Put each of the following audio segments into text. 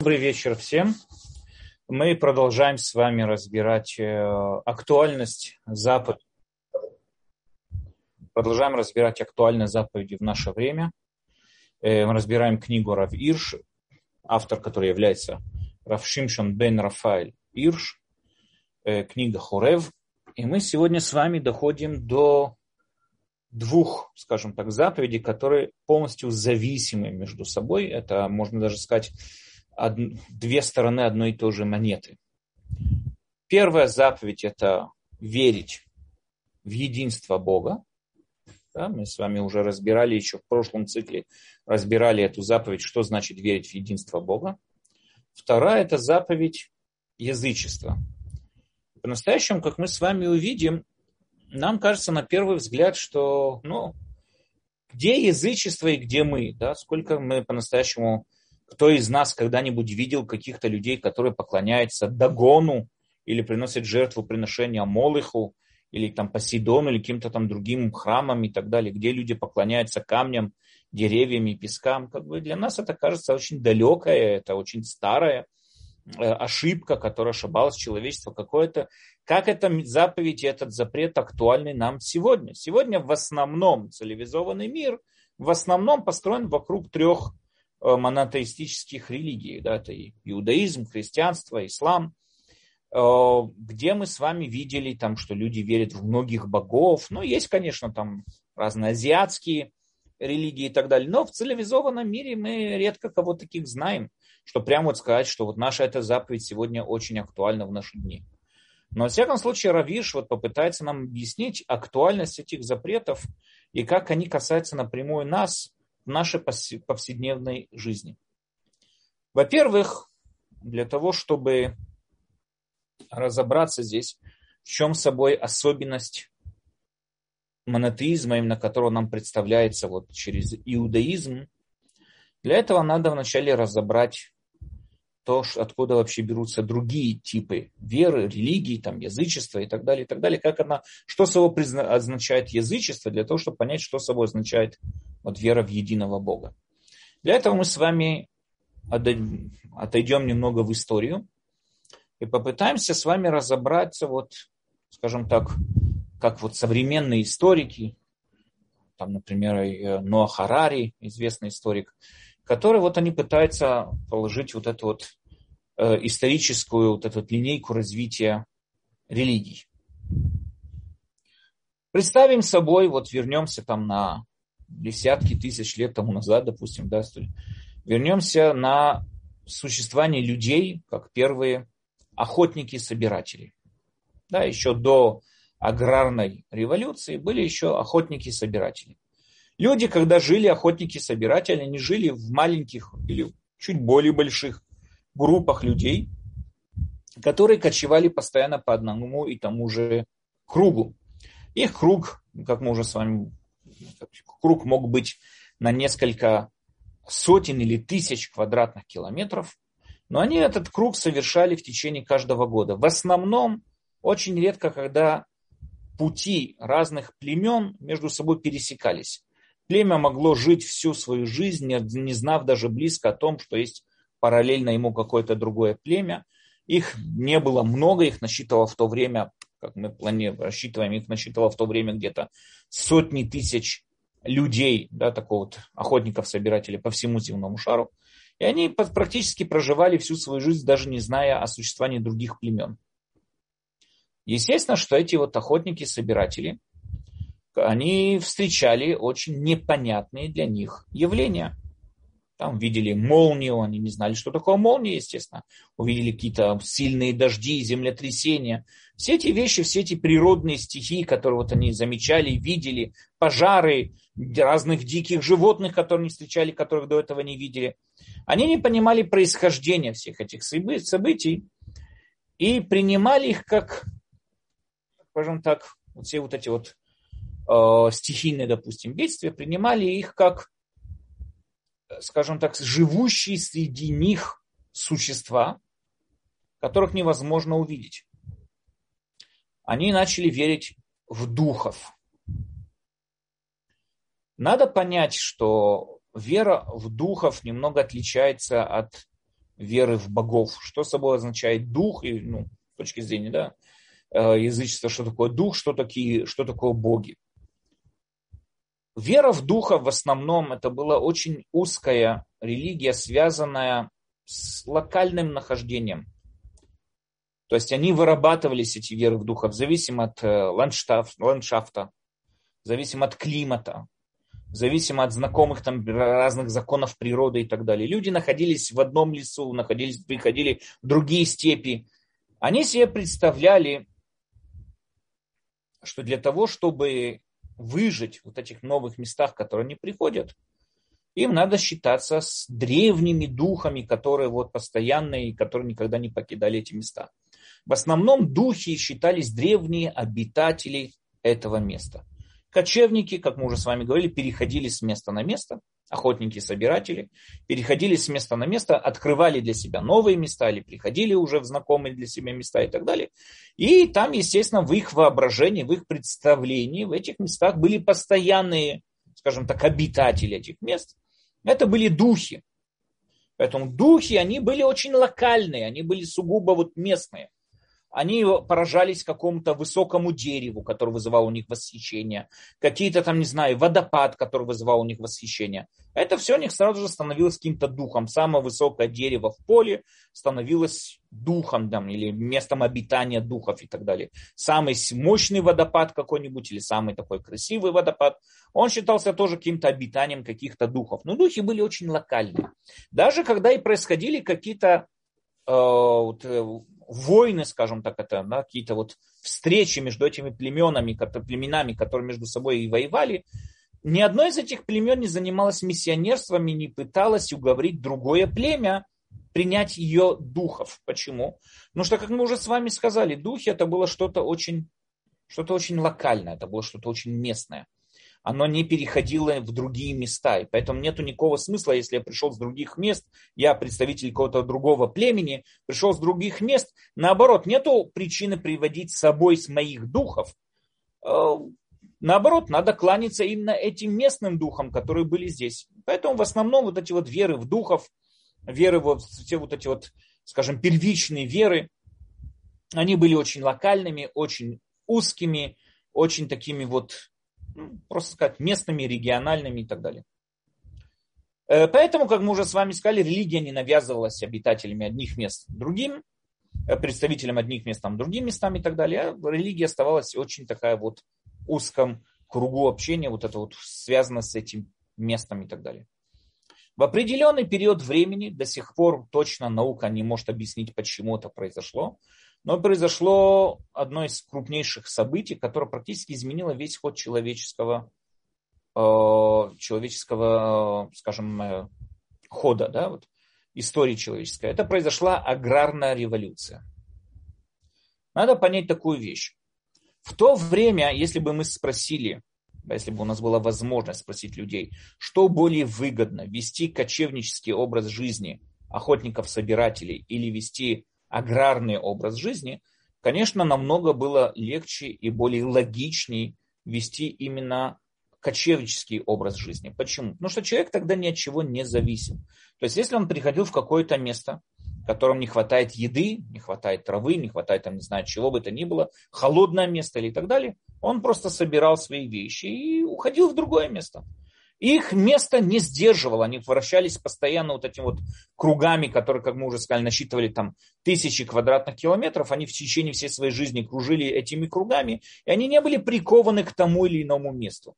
Добрый вечер всем. Мы продолжаем с вами разбирать э, актуальность заповедей. Продолжаем разбирать актуальность заповеди в наше время. Э, мы разбираем книгу Рав Ирш, автор который является Рав Шимшон бен Рафаэль Ирш, э, книга Хорев. И мы сегодня с вами доходим до двух, скажем так, заповедей, которые полностью зависимы между собой. Это, можно даже сказать, две стороны одной и той же монеты. Первая заповедь – это верить в единство Бога. Да, мы с вами уже разбирали еще в прошлом цикле, разбирали эту заповедь, что значит верить в единство Бога. Вторая – это заповедь язычества. По-настоящему, как мы с вами увидим, нам кажется на первый взгляд, что ну, где язычество и где мы, да, сколько мы по-настоящему кто из нас когда-нибудь видел каких-то людей, которые поклоняются Дагону или приносят жертву приношения Молыху, или там Посейдону, или каким-то там другим храмам и так далее, где люди поклоняются камням, деревьям и пескам. Как бы для нас это кажется очень далекое, это очень старая э, ошибка, которая ошибалась человечество какое-то. Как эта заповедь и этот запрет актуальны нам сегодня? Сегодня в основном цивилизованный мир в основном построен вокруг трех монотеистических религий. Да, это иудаизм, христианство, ислам, э, где мы с вами видели, там, что люди верят в многих богов. Ну, есть, конечно, там разные азиатские религии и так далее. Но в цивилизованном мире мы редко кого таких знаем, что прямо вот сказать, что вот наша эта заповедь сегодня очень актуальна в наши дни. Но, во всяком случае, Равиш вот попытается нам объяснить актуальность этих запретов и как они касаются напрямую нас, нашей повседневной жизни. Во-первых, для того, чтобы разобраться здесь, в чем собой особенность монотеизма, именно которого нам представляется вот через иудаизм, для этого надо вначале разобрать то, откуда вообще берутся другие типы веры, религии, там, язычества и так далее, и так далее. Как она, что собой означает язычество, для того, чтобы понять, что собой означает вот вера в единого Бога. Для этого мы с вами отойдем немного в историю и попытаемся с вами разобраться, вот, скажем так, как вот современные историки, там, например, Ноа Харари, известный историк, который вот они пытаются положить вот эту вот э, историческую вот эту линейку развития религий. Представим собой, вот вернемся там на десятки тысяч лет тому назад, допустим, да, вернемся на существование людей, как первые охотники-собиратели. Да, еще до аграрной революции были еще охотники-собиратели. Люди, когда жили охотники-собиратели, они жили в маленьких или чуть более больших группах людей, которые кочевали постоянно по одному и тому же кругу. Их круг, как мы уже с вами круг мог быть на несколько сотен или тысяч квадратных километров, но они этот круг совершали в течение каждого года. В основном, очень редко, когда пути разных племен между собой пересекались. Племя могло жить всю свою жизнь, не знав даже близко о том, что есть параллельно ему какое-то другое племя. Их не было много, их насчитывало в то время, как мы планируем, рассчитываем, их насчитывало в то время где-то сотни тысяч людей, да, такого вот охотников-собирателей по всему земному шару. И они практически проживали всю свою жизнь, даже не зная о существовании других племен. Естественно, что эти вот охотники-собиратели, они встречали очень непонятные для них явления – там видели молнию, они не знали, что такое молния, естественно. Увидели какие-то сильные дожди, землетрясения. Все эти вещи, все эти природные стихии, которые вот они замечали, видели, пожары разных диких животных, которые не встречали, которых до этого не видели. Они не понимали происхождения всех этих событий и принимали их как, скажем так, вот все вот эти вот э, стихийные, допустим, бедствия, принимали их как скажем так, живущие среди них существа, которых невозможно увидеть. Они начали верить в духов. Надо понять, что вера в духов немного отличается от веры в богов. Что собой означает дух, и, ну, с точки зрения да, э, язычества, что такое дух, что, такие, что такое боги. Вера в духа в основном это была очень узкая религия, связанная с локальным нахождением. То есть они вырабатывались, эти веры в духа, в зависимости от э, ландшафта, в зависимости от климата, зависимо от знакомых там разных законов природы и так далее. Люди находились в одном лесу, находились, приходили в другие степи. Они себе представляли, что для того, чтобы выжить в вот этих новых местах, которые они приходят, им надо считаться с древними духами, которые вот постоянные, которые никогда не покидали эти места. В основном духи считались древние обитатели этого места – Кочевники, как мы уже с вами говорили, переходили с места на место, охотники, собиратели, переходили с места на место, открывали для себя новые места или приходили уже в знакомые для себя места и так далее. И там, естественно, в их воображении, в их представлении, в этих местах были постоянные, скажем так, обитатели этих мест. Это были духи. Поэтому духи, они были очень локальные, они были сугубо вот местные они поражались какому-то высокому дереву, который вызывал у них восхищение, какие-то там, не знаю, водопад, который вызывал у них восхищение. Это все у них сразу же становилось каким-то духом. Самое высокое дерево в поле становилось духом там, или местом обитания духов и так далее. Самый мощный водопад какой-нибудь или самый такой красивый водопад, он считался тоже каким-то обитанием каких-то духов. Но духи были очень локальные. Даже когда и происходили какие-то э, вот, э, войны, скажем так, это да, какие-то вот встречи между этими племенами, племенами, которые между собой и воевали, ни одно из этих племен не занималось миссионерством и не пыталось уговорить другое племя принять ее духов. Почему? Потому что, как мы уже с вами сказали, духи это было что-то очень, что-то очень локальное, это было что-то очень местное оно не переходило в другие места. И поэтому нет никакого смысла, если я пришел с других мест, я представитель какого-то другого племени, пришел с других мест. Наоборот, нету причины приводить с собой с моих духов. Э, наоборот, надо кланяться именно этим местным духам, которые были здесь. Поэтому в основном вот эти вот веры в духов, веры вот все вот эти вот, скажем, первичные веры, они были очень локальными, очень узкими, очень такими вот просто сказать, местными, региональными и так далее. Э, поэтому, как мы уже с вами сказали, религия не навязывалась обитателями одних мест другим, э, представителям одних мест там, другим местам и так далее. А религия оставалась очень такая вот узком кругу общения, вот это вот связано с этим местом и так далее. В определенный период времени, до сих пор точно наука не может объяснить, почему это произошло, но произошло одно из крупнейших событий, которое практически изменило весь ход человеческого, э, человеческого скажем, э, хода, да, вот, истории человеческой. Это произошла аграрная революция. Надо понять такую вещь. В то время, если бы мы спросили, если бы у нас была возможность спросить людей, что более выгодно, вести кочевнический образ жизни охотников-собирателей или вести аграрный образ жизни, конечно, намного было легче и более логичней вести именно кочевнический образ жизни. Почему? Потому что человек тогда ни от чего не зависим. То есть, если он приходил в какое-то место, в котором не хватает еды, не хватает травы, не хватает, там, не знаю, чего бы то ни было, холодное место или так далее, он просто собирал свои вещи и уходил в другое место. Их место не сдерживало, они вращались постоянно вот этими вот кругами, которые, как мы уже сказали, насчитывали там тысячи квадратных километров, они в течение всей своей жизни кружили этими кругами, и они не были прикованы к тому или иному месту.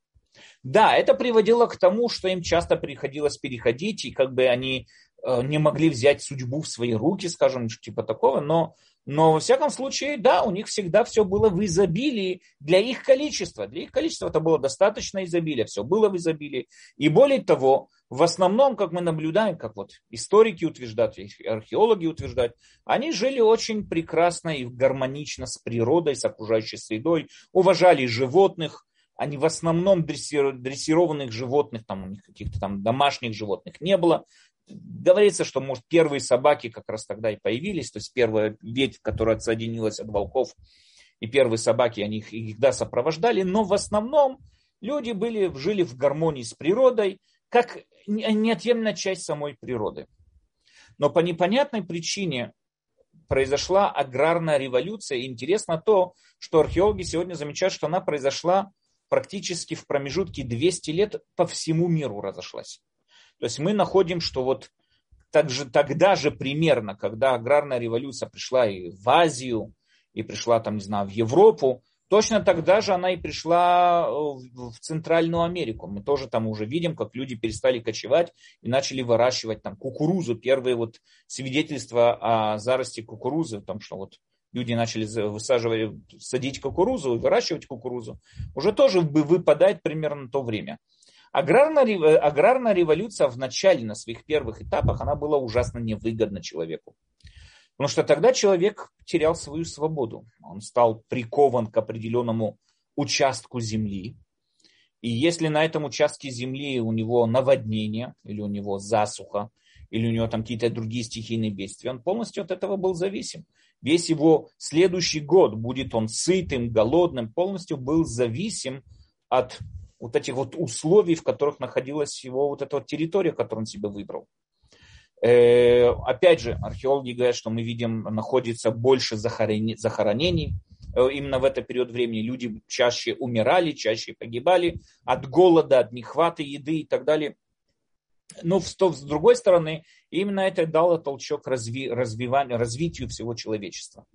Да, это приводило к тому, что им часто приходилось переходить, и как бы они э, не могли взять судьбу в свои руки, скажем, типа такого, но но, во всяком случае, да, у них всегда все было в изобилии для их количества. Для их количества это было достаточно изобилия, все было в изобилии. И более того, в основном, как мы наблюдаем, как вот историки утверждают, археологи утверждают, они жили очень прекрасно и гармонично с природой, с окружающей средой, уважали животных, они в основном дрессированных животных, там у них каких-то там домашних животных не было говорится, что, может, первые собаки как раз тогда и появились, то есть первая ветвь, которая отсоединилась от волков, и первые собаки, они их, их да, сопровождали, но в основном люди были, жили в гармонии с природой, как неотъемлемая часть самой природы. Но по непонятной причине произошла аграрная революция. И интересно то, что археологи сегодня замечают, что она произошла практически в промежутке 200 лет по всему миру разошлась. То есть мы находим, что вот также, тогда же примерно, когда аграрная революция пришла и в Азию, и пришла там, не знаю, в Европу, точно тогда же она и пришла э, в Центральную Америку. Мы тоже там уже видим, как люди перестали кочевать и начали выращивать там кукурузу. Первые вот свидетельства о зарости кукурузы, о том, что вот люди начали высаживать, садить кукурузу, выращивать кукурузу, уже тоже выпадает примерно то время. Аграрная, э, аграрная революция в начале, на своих первых этапах, она была ужасно невыгодна человеку. Потому что тогда человек терял свою свободу. Он стал прикован к определенному участку земли. И если на этом участке земли у него наводнение, или у него засуха, или у него там какие-то другие стихийные бедствия, он полностью от этого был зависим. Весь его следующий год, будет он сытым, голодным, полностью был зависим от вот этих вот условий, в которых находилась его вот эта вот территория, которую он себе выбрал. Э, опять же, археологи говорят, что мы видим, находится больше захоронений. Э, именно в этот период времени люди чаще умирали, чаще погибали от голода, от нехвата еды и так далее. Но с другой стороны, именно это дало толчок разви, развиванию, развитию всего человечества.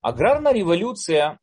Аграрная революция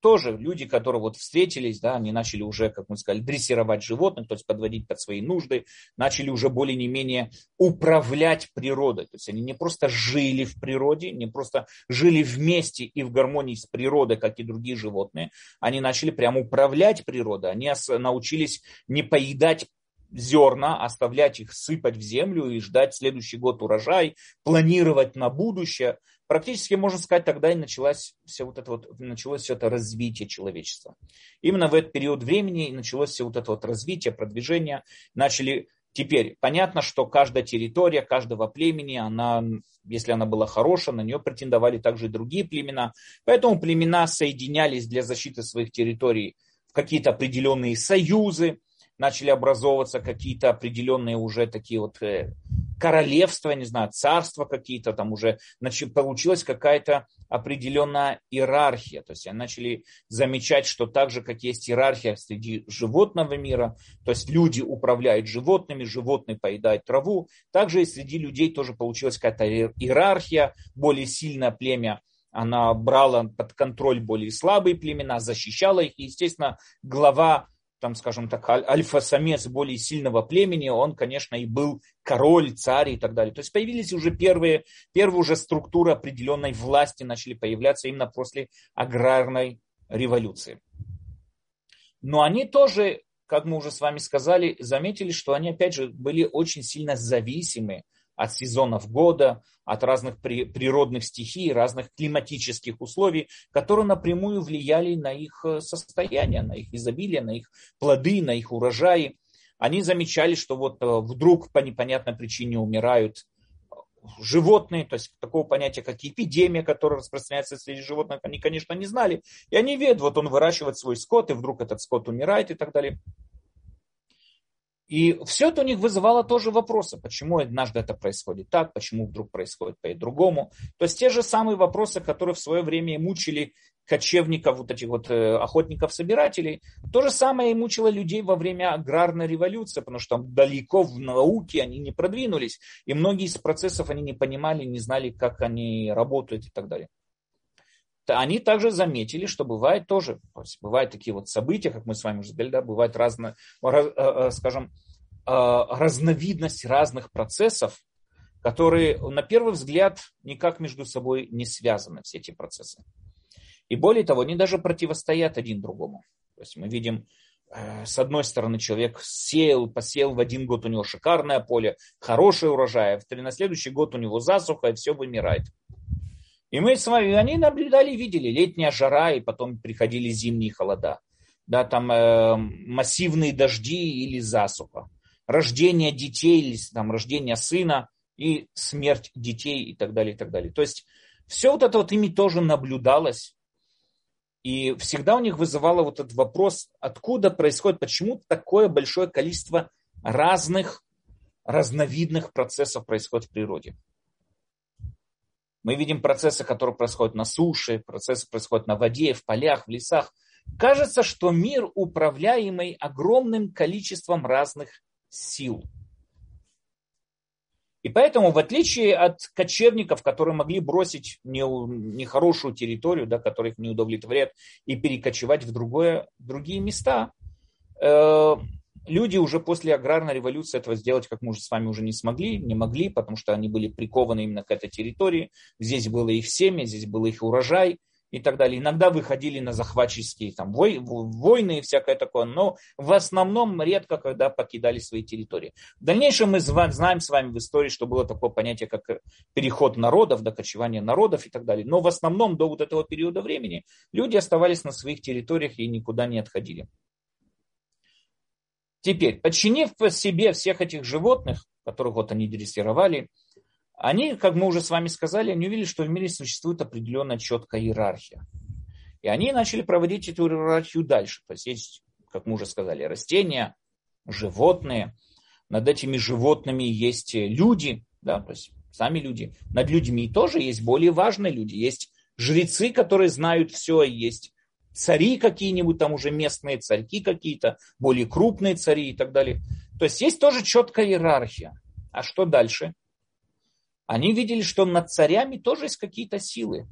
тоже люди, которые вот встретились, да, они начали уже, как мы сказали, дрессировать животных, то есть подводить под свои нужды, начали уже более не менее управлять природой. То есть они не просто жили в природе, не просто жили вместе и в гармонии с природой, как и другие животные, они начали прямо управлять природой, они научились не поедать зерна, оставлять их сыпать в землю и ждать следующий год урожай, планировать на будущее практически, можно сказать, тогда и началось все, вот это вот, началось все это развитие человечества. Именно в этот период времени началось все вот это вот развитие, продвижение. Начали Теперь понятно, что каждая территория каждого племени, она, если она была хорошая, на нее претендовали также и другие племена. Поэтому племена соединялись для защиты своих территорий в какие-то определенные союзы, начали образовываться какие-то определенные уже такие вот э, королевства, не знаю, царства какие-то, там уже значит, получилась какая-то определенная иерархия. То есть они начали замечать, что так же, как есть иерархия среди животного мира, то есть люди управляют животными, животные поедают траву, также и среди людей тоже получилась какая-то иерархия, более сильное племя она брала под контроль более слабые племена, защищала их. И, естественно, глава там, скажем так, альфа-самец более сильного племени, он, конечно, и был король, царь и так далее. То есть появились уже первые, первые уже структуры определенной власти начали появляться именно после аграрной революции. Но они тоже, как мы уже с вами сказали, заметили, что они, опять же, были очень сильно зависимы от сезонов года, от разных природных стихий, разных климатических условий, которые напрямую влияли на их э, состояние, на их изобилие, на их плоды, на их урожаи. Они замечали, что вот э, вдруг по непонятной причине умирают э, животные, то есть такого понятия, как эпидемия, которая распространяется среди животных, они, конечно, не знали. И они видят, вот он выращивает свой скот, и вдруг этот скот умирает и так далее. И все это у них вызывало тоже вопросы, почему однажды это происходит так, почему вдруг происходит по-другому. То есть те же самые вопросы, которые в свое время мучили кочевников, вот этих вот э, охотников-собирателей, то же самое и мучило людей во время аграрной революции, потому что там далеко в науке они не продвинулись, и многие из процессов они не понимали, не знали, как они работают и так далее они также заметили, что бывает тоже, то есть бывают такие вот события, как мы с вами уже сказали, да, бывают разные, э, э, скажем, э, разновидность разных процессов, которые на первый взгляд никак между собой не связаны, все эти процессы. И более того, они даже противостоят один другому. То есть мы видим, с одной стороны, человек сеял, посеял в один год у него шикарное поле, хороший урожай, а на следующий год у него засуха, и все вымирает. И мы с вами, они наблюдали, видели, летняя жара, и потом приходили зимние холода. Да, там э, массивные дожди или засуха. Рождение детей, или там, рождение сына и смерть детей и так далее, и так далее. То есть все вот это вот ими тоже наблюдалось. И всегда у них вызывало вот этот вопрос, откуда происходит, почему такое большое количество разных разновидных процессов происходит в природе. Мы видим процессы, которые происходят на суше, процессы происходят на воде, в полях, в лесах. Кажется, что мир управляемый огромным количеством разных сил. И поэтому, в отличие от кочевников, которые могли бросить нехорошую территорию, да, которая их не удовлетворяет, и перекочевать в другое, другие места, э, люди уже после аграрной революции этого сделать, как мы уже с вами уже не смогли, не могли, потому что они были прикованы именно к этой территории. Здесь было их семя, здесь был их урожай и так далее. Иногда выходили на захватческие там, вой, войны и всякое такое, но в основном редко когда покидали свои территории. В дальнейшем мы знаем с вами в истории, что было такое понятие, как переход народов, докочевание народов и так далее. Но в основном до вот этого периода времени люди оставались на своих территориях и никуда не отходили. Теперь, подчинив себе всех этих животных, которых вот они дрессировали, они, как мы уже с вами сказали, они увидели, что в мире существует определенная четкая иерархия. И они начали проводить эту иерархию дальше. То есть есть, как мы уже сказали, растения, животные. Над этими животными есть люди, да, то есть сами люди. Над людьми тоже есть более важные люди. Есть жрецы, которые знают все, есть цари какие-нибудь, там уже местные царьки какие-то, более крупные цари и так далее. То есть есть тоже четкая иерархия. А что дальше? Они видели, что над царями тоже есть какие-то силы.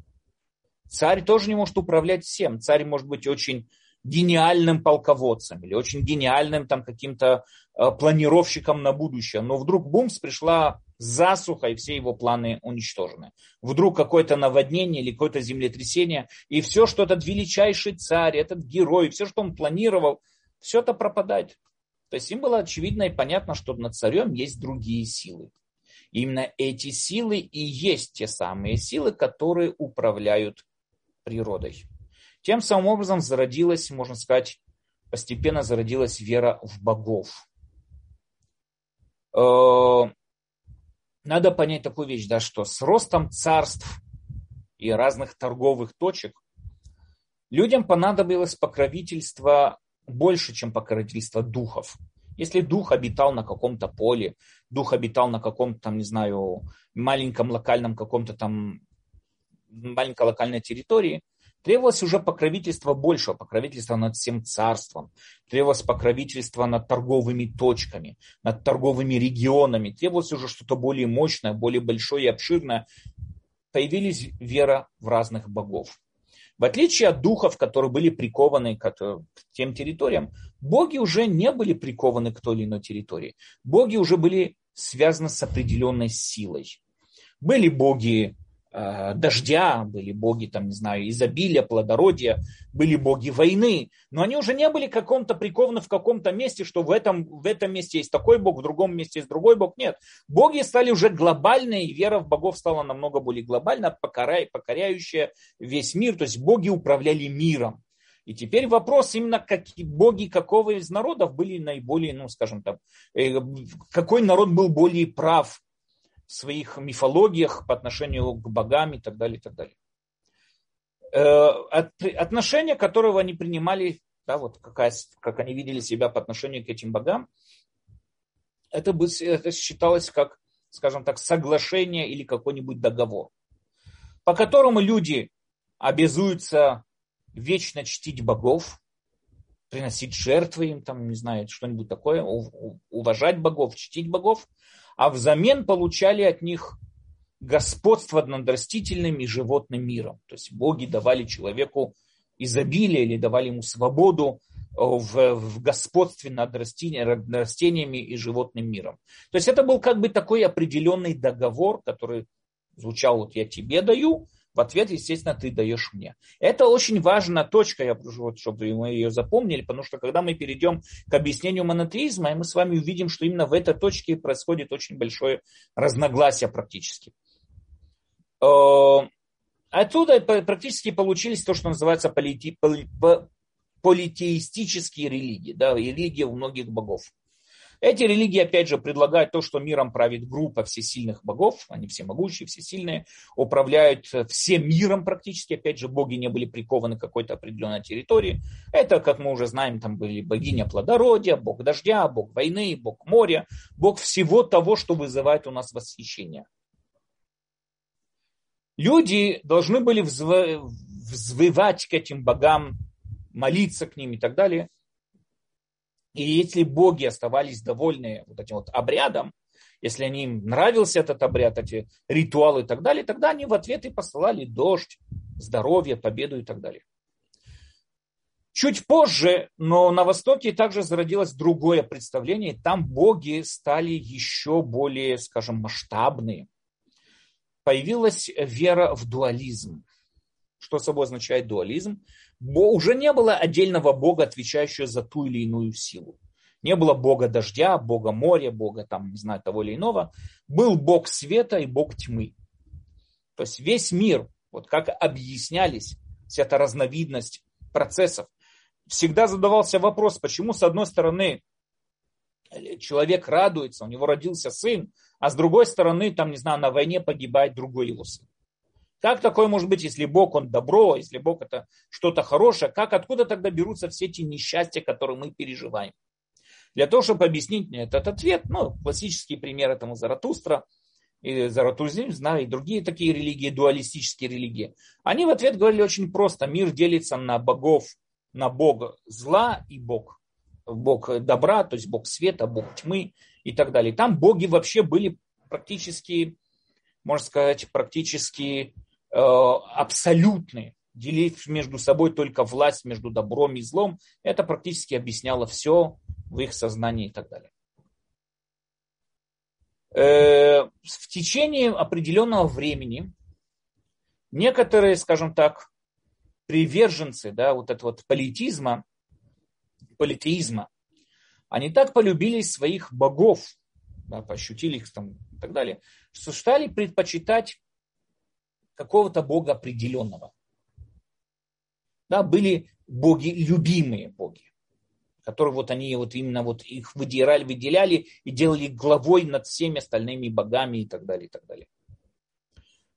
Царь тоже не может управлять всем. Царь может быть очень гениальным полководцем или очень гениальным там каким-то э, планировщиком на будущее. Но вдруг бумс пришла засуха, и все его планы уничтожены. Вдруг какое-то наводнение или какое-то землетрясение, и все, что этот величайший царь, этот герой, все, что он планировал, все это пропадает. То есть им было очевидно и понятно, что над царем есть другие силы. именно эти силы и есть те самые силы, которые управляют природой. Тем самым образом зародилась, можно сказать, постепенно зародилась вера в богов. Э, надо понять такую вещь, да, что с ростом царств и разных торговых точек людям понадобилось покровительство больше, чем покровительство духов. Если дух обитал на каком-то поле, дух обитал на каком-то, там, не знаю, маленьком локальном каком-то там маленькой локальной территории, Требовалось уже покровительство большего, покровительство над всем царством. Требовалось покровительство над торговыми точками, над торговыми регионами. Требовалось уже что-то более мощное, более большое и обширное. Появились вера в разных богов. В отличие от духов, которые были прикованы к тем территориям, боги уже не были прикованы к той или иной территории. Боги уже были связаны с определенной силой. Были боги дождя, были боги, там, не знаю, изобилия, плодородия, были боги войны, но они уже не были каком-то прикованы в каком-то месте, что в этом, в этом месте есть такой бог, в другом месте есть другой бог. Нет, боги стали уже глобальные, и вера в богов стала намного более глобальна, покоряя, покоряющая весь мир, то есть боги управляли миром. И теперь вопрос именно, какие боги какого из народов были наиболее, ну, скажем так, э, какой народ был более прав, своих мифологиях по отношению к богам и так далее, и так далее. Э, отношения, которого они принимали, да, вот какая, как они видели себя по отношению к этим богам, это, бы, это считалось как, скажем так, соглашение или какой-нибудь договор, по которому люди обязуются вечно чтить богов, приносить жертвы им, там, не знаю, что-нибудь такое, уважать богов, чтить богов, а взамен получали от них господство над растительным и животным миром. То есть боги давали человеку изобилие или давали ему свободу э, в, в господстве над растениями, растениями и животным миром. То есть это был как бы такой определенный договор, который звучал вот я тебе даю, в ответ, естественно, ты даешь мне. Это очень важная точка, я прошу, вот, чтобы мы ее запомнили, потому что когда мы перейдем к объяснению монотеизма, мы с вами увидим, что именно в этой точке происходит очень большое разногласие практически. Э, оттуда практически получились то, что называется полити, поли, политеистические религии, да, религия у многих богов. Эти религии, опять же, предлагают то, что миром правит группа всесильных богов, они все могущие, всесильные, управляют всем миром практически, опять же, боги не были прикованы к какой-то определенной территории. Это, как мы уже знаем, там были богиня плодородия, бог дождя, бог войны, бог моря, бог всего того, что вызывает у нас восхищение. Люди должны были взвывать к этим богам, молиться к ним и так далее. И если боги оставались довольны вот этим вот обрядом, если они им нравился этот обряд, эти ритуалы и так далее, тогда они в ответ и посылали дождь, здоровье, победу и так далее. Чуть позже, но на Востоке также зародилось другое представление. Там боги стали еще более, скажем, масштабные. Появилась вера в дуализм. Что собой означает дуализм? Уже не было отдельного бога, отвечающего за ту или иную силу. Не было бога дождя, бога моря, бога там, не знаю, того или иного. Был бог света и бог тьмы. То есть весь мир, вот как объяснялись, вся эта разновидность процессов, всегда задавался вопрос, почему с одной стороны человек радуется, у него родился сын, а с другой стороны, там, не знаю, на войне погибает другой его сын. Как такое может быть, если Бог, он добро, если Бог это что-то хорошее, как, откуда тогда берутся все эти несчастья, которые мы переживаем? Для того, чтобы объяснить мне этот ответ, ну, классический пример этому Заратустра, и Заратузим, знаю, и другие такие религии, дуалистические религии, они в ответ говорили очень просто. Мир делится на богов, на бога зла и бог. Бог добра, то есть бог света, бог тьмы и так далее. Там боги вообще были практически, можно сказать, практически абсолютные, делить между собой только власть между добром и злом, это практически объясняло все в их сознании и так далее. Э, в течение определенного времени некоторые, скажем так, приверженцы да, вот этого вот политизма, политеизма, они так полюбили своих богов, да, пощутили их там и так далее, что стали предпочитать какого-то бога определенного. Да, были боги, любимые боги, которые вот они вот именно вот их выделяли, выделяли и делали главой над всеми остальными богами и так далее, и так далее.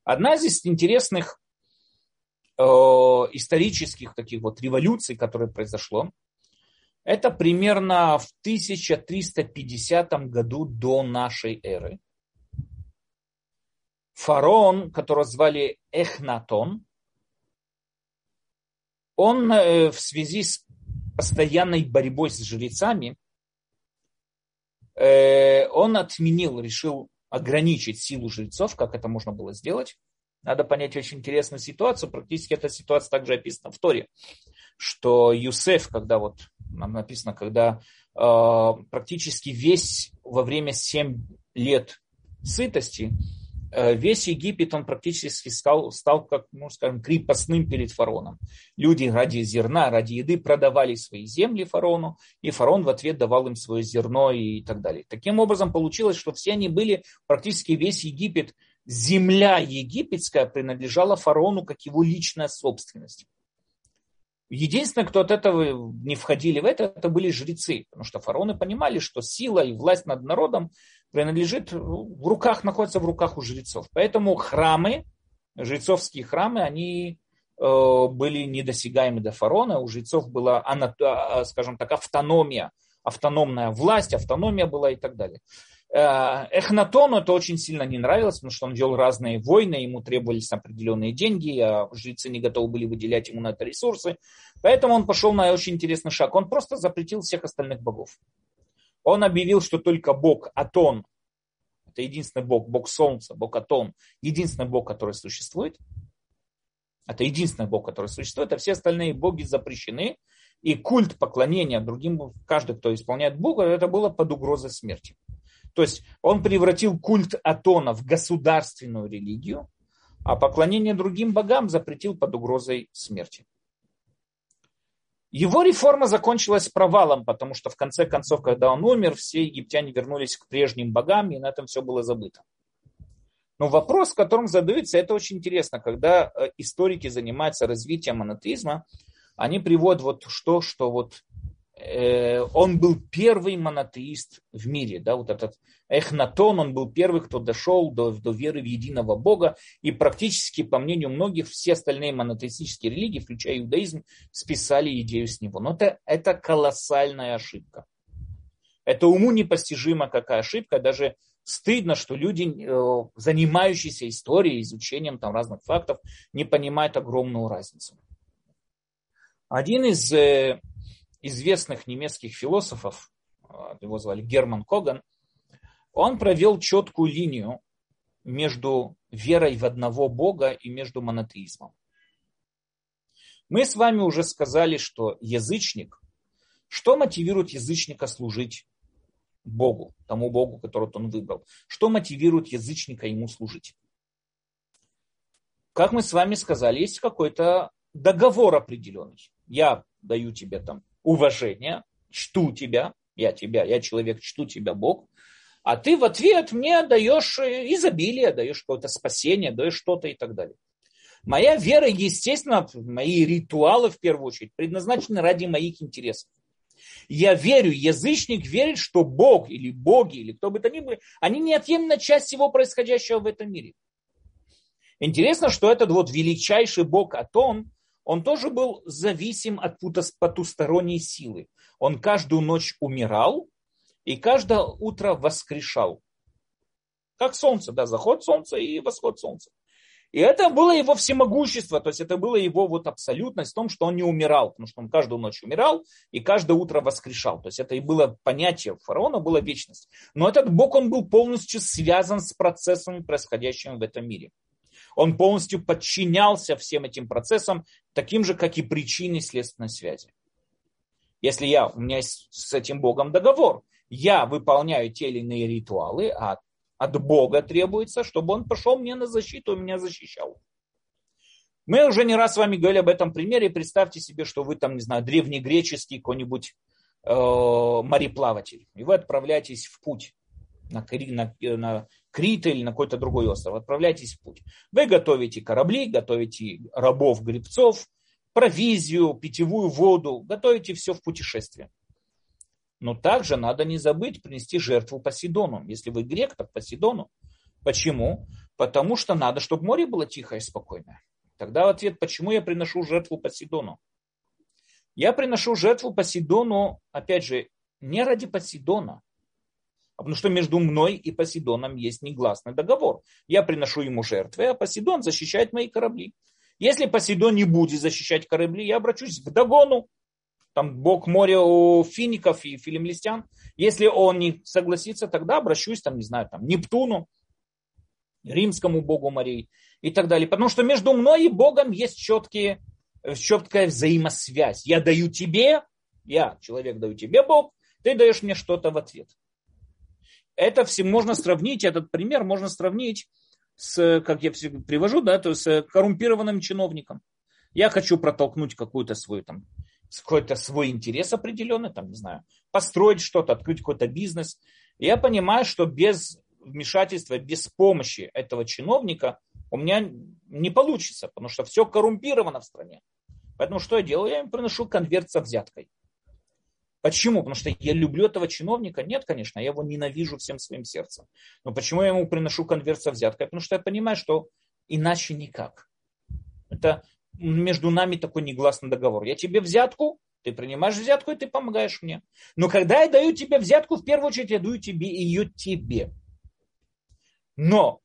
Одна из интересных э, исторических таких вот революций, которая произошло, это примерно в 1350 году до нашей эры фараон, которого звали Эхнатон, он э, в связи с постоянной борьбой с жрецами, э, он отменил, решил ограничить силу жрецов, как это можно было сделать. Надо понять очень интересную ситуацию. Практически эта ситуация также описана в Торе, что Юсеф, когда вот нам написано, когда э, практически весь во время 7 лет сытости весь Египет, он практически стал, стал как, ну, скажем, крепостным перед фараоном. Люди ради зерна, ради еды продавали свои земли фараону, и фараон в ответ давал им свое зерно и так далее. Таким образом, получилось, что все они были, практически весь Египет, земля египетская принадлежала фараону как его личная собственность. Единственное, кто от этого не входили в это, это были жрецы, потому что фараоны понимали, что сила и власть над народом принадлежит, в руках, находится в руках у жрецов. Поэтому храмы, жрецовские храмы, они э, были недосягаемы до фараона. У жрецов была, а, скажем так, автономия, автономная власть, автономия была и так далее. Э, Эхнатону это очень сильно не нравилось, потому что он вел разные войны, ему требовались определенные деньги, а жрецы не готовы были выделять ему на это ресурсы. Поэтому он пошел на очень интересный шаг. Он просто запретил всех остальных богов. Он объявил, что только бог Атон, это единственный бог, бог солнца, бог Атон, единственный бог, который существует. Это единственный бог, который существует, а все остальные боги запрещены. И культ поклонения другим, каждый, кто исполняет Бога, это было под угрозой смерти. То есть он превратил культ Атона в государственную религию, а поклонение другим богам запретил под угрозой смерти. Его реформа закончилась провалом, потому что в конце концов, когда он умер, все египтяне вернулись к прежним богам, и на этом все было забыто. Но вопрос, которым задаются, это очень интересно. Когда э, историки занимаются развитием монотеизма, они приводят вот что, что вот он был первый монотеист в мире, да, вот этот Эхнатон, он был первый, кто дошел до, до веры в единого Бога, и практически, по мнению многих, все остальные монотеистические религии, включая иудаизм, списали идею с него. Но это, это колоссальная ошибка. Это уму непостижимо, какая ошибка, даже стыдно, что люди, э, занимающиеся историей, изучением там разных фактов, не понимают огромную разницу. Один из э, известных немецких философов, э, его звали Герман Коган, он провел четкую линию между верой в одного Бога и между монотеизмом. Мы с вами уже сказали, что язычник, что мотивирует язычника служить Богу, тому Богу, которого он выбрал. Что мотивирует язычника ему служить? Как мы с вами сказали, есть какой-то договор определенный. Я даю тебе там уважение, чту тебя, я тебя, я человек, чту тебя, Бог, а ты в ответ мне даешь изобилие, даешь какое-то спасение, даешь что-то и так далее. Моя вера, естественно, мои ритуалы в первую очередь предназначены ради моих интересов. Я верю, язычник верит, что Бог или боги, или кто бы то ни было, они неотъемлемая часть всего происходящего в этом мире. Интересно, что этот вот величайший Бог Атон, он тоже был зависим от потусторонней силы. Он каждую ночь умирал и каждое утро воскрешал. Как солнце, да, заход солнца и восход солнца. И это было его всемогущество, то есть это было его вот абсолютность в том, что он не умирал, потому что он каждую ночь умирал и каждое утро воскрешал. То есть это и было понятие фараона, была вечность. Но этот Бог, он был полностью связан с процессами, происходящими в этом мире. Он полностью подчинялся всем этим процессам, таким же, как и причины следственной связи. Если я, у меня с этим Богом договор, я выполняю те или иные ритуалы, а от Бога требуется, чтобы он пошел мне на защиту меня защищал. Мы уже не раз с вами говорили об этом примере. Представьте себе, что вы там, не знаю, древнегреческий какой-нибудь э, мореплаватель. И вы отправляетесь в путь на, на, на Крит или на какой-то другой остров. Отправляйтесь в путь. Вы готовите корабли, готовите рабов, гребцов, провизию, питьевую воду, готовите все в путешествие. Но также надо не забыть принести жертву Посейдону. Если вы грек, так Посейдону. Почему? Потому что надо, чтобы море было тихое и спокойное. Тогда ответ, почему я приношу жертву Посейдону? Я приношу жертву Посейдону, опять же, не ради Посейдона, потому что между мной и Посейдоном есть негласный договор. Я приношу ему жертвы, а Посейдон защищает мои корабли. Если Посейдон не будет защищать корабли, я обращусь к Дагону, там бог моря у фиников и филимлистян. Если он не согласится, тогда обращусь, там, не знаю, там, Нептуну, римскому богу морей и так далее. Потому что между мной и Богом есть четкие, четкая взаимосвязь. Я даю тебе, я, человек, даю тебе Бог, ты даешь мне что-то в ответ. Это все можно сравнить, этот пример можно сравнить с, как я все привожу, да, то есть с коррумпированным чиновником. Я хочу протолкнуть какую-то свою там какой-то свой интерес определенный, там, не знаю, построить что-то, открыть какой-то бизнес. И я понимаю, что без вмешательства, без помощи этого чиновника у меня не получится, потому что все коррумпировано в стране. Поэтому что я делаю? Я им приношу конверт со взяткой. Почему? Потому что я люблю этого чиновника? Нет, конечно, я его ненавижу всем своим сердцем. Но почему я ему приношу конверт со взяткой? Потому что я понимаю, что иначе никак. Это между нами такой негласный договор. Я тебе взятку, ты принимаешь взятку, и ты помогаешь мне. Но когда я даю тебе взятку, в первую очередь я даю тебе ее тебе. Но,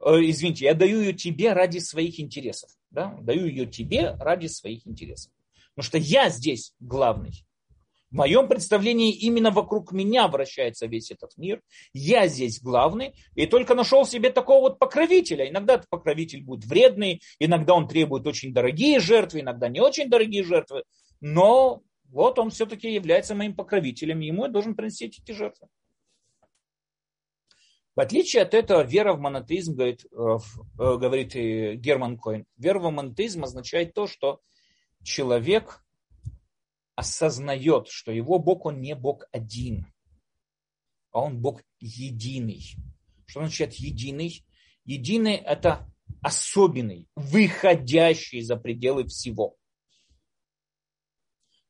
э, извините, я даю ее тебе ради своих интересов. Да? Даю ее тебе ради своих интересов. Потому что я здесь главный. В моем представлении именно вокруг меня вращается весь этот мир. Я здесь главный. И только нашел себе такого вот покровителя. Иногда этот покровитель будет вредный, иногда он требует очень дорогие жертвы, иногда не очень дорогие жертвы. Но вот он все-таки является моим покровителем, и ему я должен принести эти жертвы. В отличие от этого, вера в монотеизм, говорит, э, э, говорит Герман Коин, вера в монотеизм означает то, что человек осознает, что его Бог, он не Бог один, а он Бог единый. Что значит единый? Единый – это особенный, выходящий за пределы всего.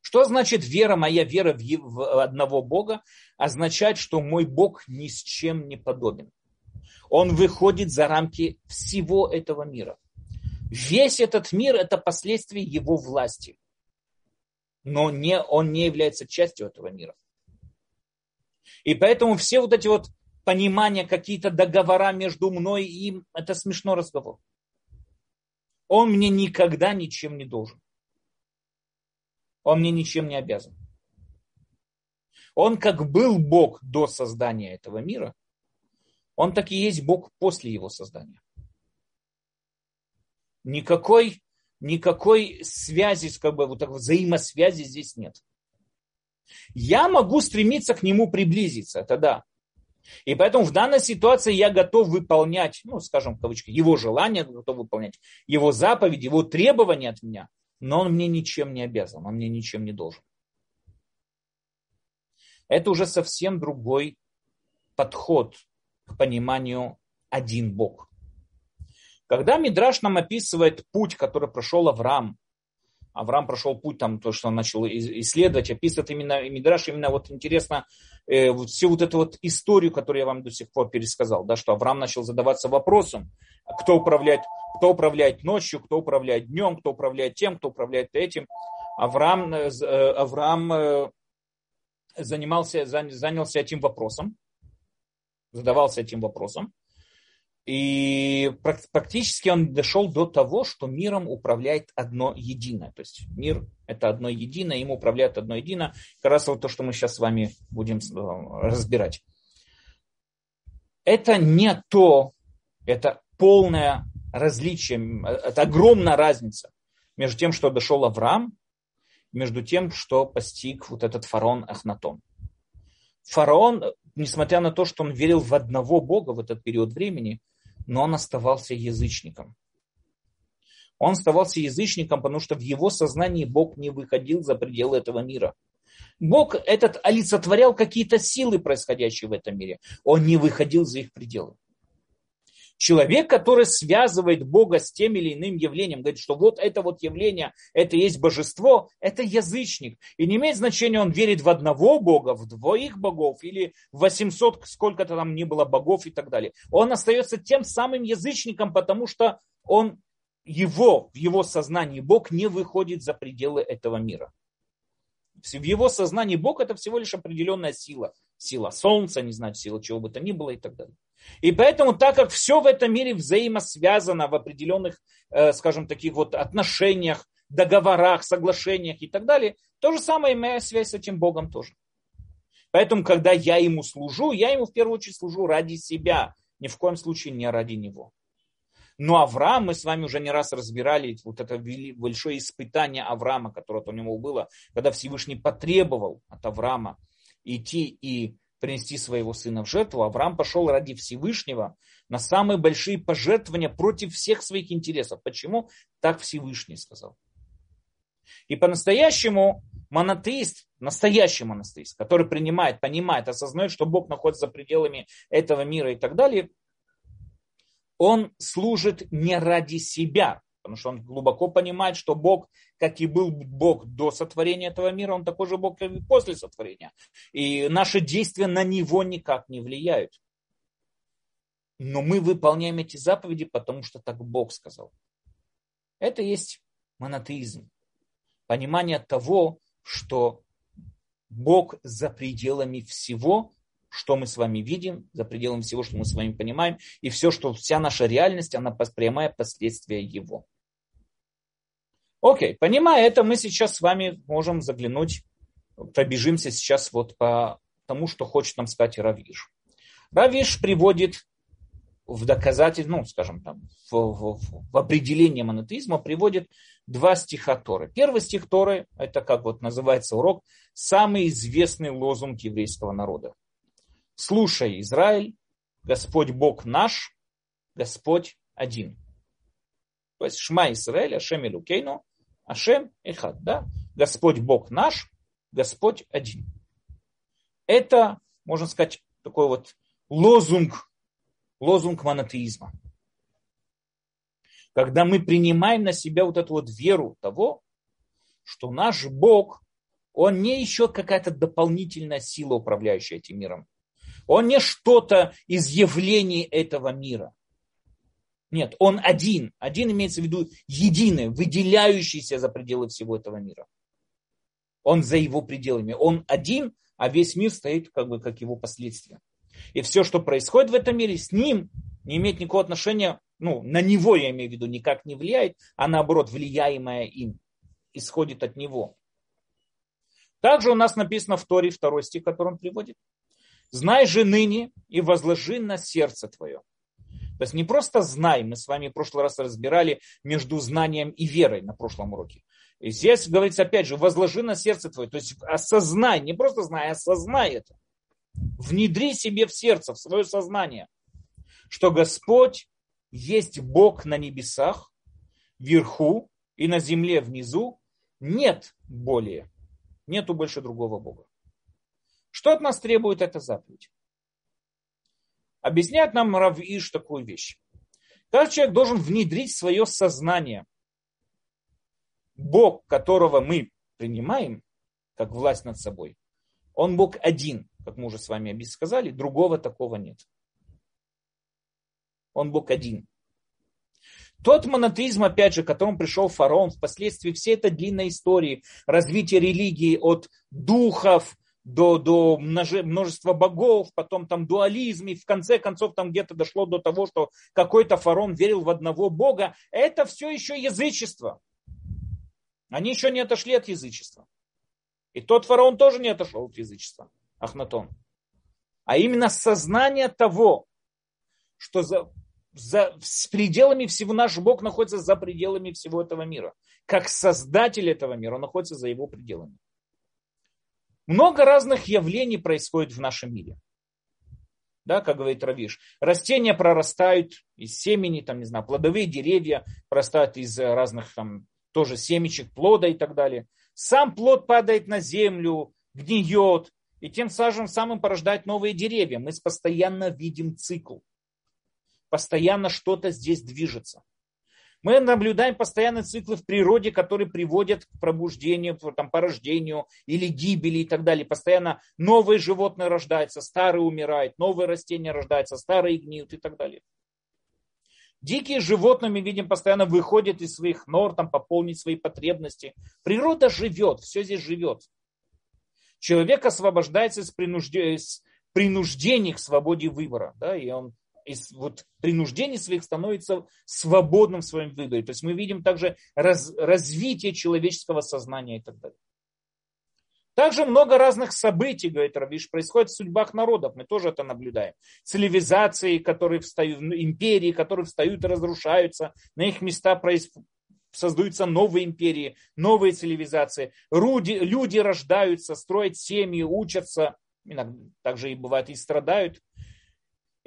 Что значит вера, моя вера в, одного Бога? Означает, что мой Бог ни с чем не подобен. Он выходит за рамки всего этого мира. Весь этот мир – это последствия его власти. Но не, он не является частью этого мира. И поэтому все вот эти вот понимания, какие-то договора между мной и им, это смешной разговор. Он мне никогда ничем не должен. Он мне ничем не обязан. Он как был Бог до создания этого мира, он так и есть Бог после его создания. Никакой, никакой связи, как бы вот так, взаимосвязи здесь нет. Я могу стремиться к нему приблизиться, это да. И поэтому в данной ситуации я готов выполнять, ну, скажем, в кавычках, его желания, готов выполнять его заповедь, его требования от меня, но он мне ничем не обязан, он мне ничем не должен. Это уже совсем другой подход к пониманию один Бог. Когда Мидраш нам описывает путь, который прошел Авраам, Авраам прошел путь, там, то, что он начал исследовать, описывает именно Мидраш, именно вот интересно э, всю вот эту вот историю, которую я вам до сих пор пересказал, да, что Авраам начал задаваться вопросом, кто управляет, кто управляет ночью, кто управляет днем, кто управляет тем, кто управляет этим. Авраам, э, э, Авраам э, занимался, занялся этим вопросом, задавался этим вопросом. И практически он дошел до того, что миром управляет одно единое. То есть мир – это одно единое, им управляет одно единое. Как раз вот то, что мы сейчас с вами будем э, разбирать. Это не то, это полное различие, это огромная разница между тем, что дошел Авраам, между тем, что постиг вот этот фараон Ахнатон. Фараон, несмотря на то, что он верил в одного Бога в этот период времени, но он оставался язычником. Он оставался язычником, потому что в его сознании Бог не выходил за пределы этого мира. Бог этот олицетворял какие-то силы, происходящие в этом мире. Он не выходил за их пределы. Человек, который связывает Бога с тем или иным явлением, говорит, что вот это вот явление, это есть божество, это язычник. И не имеет значения, он верит в одного Бога, в двоих богов или в 800, сколько-то там не было богов и так далее. Он остается тем самым язычником, потому что он, его, в его сознании Бог не выходит за пределы этого мира. В его сознании Бог это всего лишь определенная сила. Сила солнца, не знаю, сила чего бы то ни было и так далее. И поэтому, так как все в этом мире взаимосвязано в определенных, э, скажем, таких вот отношениях, договорах, соглашениях и так далее, то же самое имея связь с этим Богом тоже. Поэтому, когда я ему служу, я ему в первую очередь служу ради себя, ни в коем случае не ради него. Но Авраам, мы с вами уже не раз разбирали вот это большое испытание Авраама, которое у него было, когда Всевышний потребовал от Авраама идти и принести своего сына в жертву, Авраам пошел ради Всевышнего на самые большие пожертвования против всех своих интересов. Почему? Так Всевышний сказал. И по-настоящему монотеист, настоящий монотеист, который принимает, понимает, осознает, что Бог находится за пределами этого мира и так далее, он служит не ради себя, потому что он глубоко понимает, что Бог, как и был Бог до сотворения этого мира, он такой же Бог, как и после сотворения. И наши действия на него никак не влияют. Но мы выполняем эти заповеди, потому что так Бог сказал. Это есть монотеизм. Понимание того, что Бог за пределами всего, что мы с вами видим, за пределами всего, что мы с вами понимаем, и все, что вся наша реальность, она прямая последствия Его. Окей, понимая это, мы сейчас с вами можем заглянуть, пробежимся сейчас вот по тому, что хочет нам сказать Равиш. Равиш приводит в доказательство, ну, скажем, там, в, в, в определение монотеизма приводит два стиха Торы. Первый стих Торы, это как вот называется урок, самый известный лозунг еврейского народа. Слушай, Израиль, Господь Бог наш, Господь один. То есть Шма Израиль, Ашем Илюкейну, Ашем Эхад, да? Господь Бог наш, Господь один. Это, можно сказать, такой вот лозунг, лозунг монотеизма. Когда мы принимаем на себя вот эту вот веру того, что наш Бог, Он не еще какая-то дополнительная сила, управляющая этим миром. Он не что-то из явлений этого мира. Нет, он один. Один имеется в виду единый, выделяющийся за пределы всего этого мира. Он за его пределами. Он один, а весь мир стоит как бы как его последствия. И все, что происходит в этом мире, с ним не имеет никакого отношения, ну, на него, я имею в виду, никак не влияет, а наоборот, влияемое им исходит от него. Также у нас написано в Торе, второй стих, который он приводит. «Знай же ныне и возложи на сердце твое». То есть не просто знай, мы с вами в прошлый раз разбирали между знанием и верой на прошлом уроке. И здесь говорится опять же, возложи на сердце твое, то есть осознай, не просто знай, а осознай это. Внедри себе в сердце, в свое сознание, что Господь есть Бог на небесах, вверху и на земле внизу, нет более, нету больше другого Бога. Что от нас требует эта заповедь? Объясняет нам Рав Иш такую вещь. Каждый человек должен внедрить свое сознание. Бог, которого мы принимаем, как власть над собой, он Бог один, как мы уже с вами сказали, другого такого нет. Он Бог один. Тот монотеизм, опять же, к которому пришел фараон, впоследствии всей этой длинной истории развития религии от духов до, до множества богов, потом там дуализм, и в конце концов там где-то дошло до того, что какой-то фараон верил в одного бога, это все еще язычество. Они еще не отошли от язычества. И тот фараон тоже не отошел от язычества, Ахнатон. А именно сознание того, что за, за, с пределами всего наш Бог находится за пределами всего этого мира. Как создатель этого мира, он находится за его пределами. Много разных явлений происходит в нашем мире. Да, как говорит Равиш. Растения прорастают из семени, там, не знаю, плодовые деревья прорастают из разных там тоже семечек, плода и так далее. Сам плод падает на землю, гниет, и тем самым, самым порождает новые деревья. Мы постоянно видим цикл. Постоянно что-то здесь движется. Мы наблюдаем постоянные циклы в природе, которые приводят к пробуждению, там, порождению или гибели и так далее. Постоянно новые животные рождаются, старые умирают, новые растения рождаются, старые гниют и так далее. Дикие животные, мы видим, постоянно выходят из своих нор, там, пополнить свои потребности. Природа живет, все здесь живет. Человек освобождается из, принуждения, из принуждений к свободе выбора. Да, и он из вот принуждений своих становится свободным в своем выборе. То есть мы видим также раз, развитие человеческого сознания и так далее. Также много разных событий, говорит Равиш, происходит в судьбах народов. Мы тоже это наблюдаем. Цивилизации, которые встают, империи, которые встают и разрушаются. На их места происходят создаются новые империи, новые цивилизации. Люди, люди рождаются, строят семьи, учатся. Иногда также и бывает и страдают.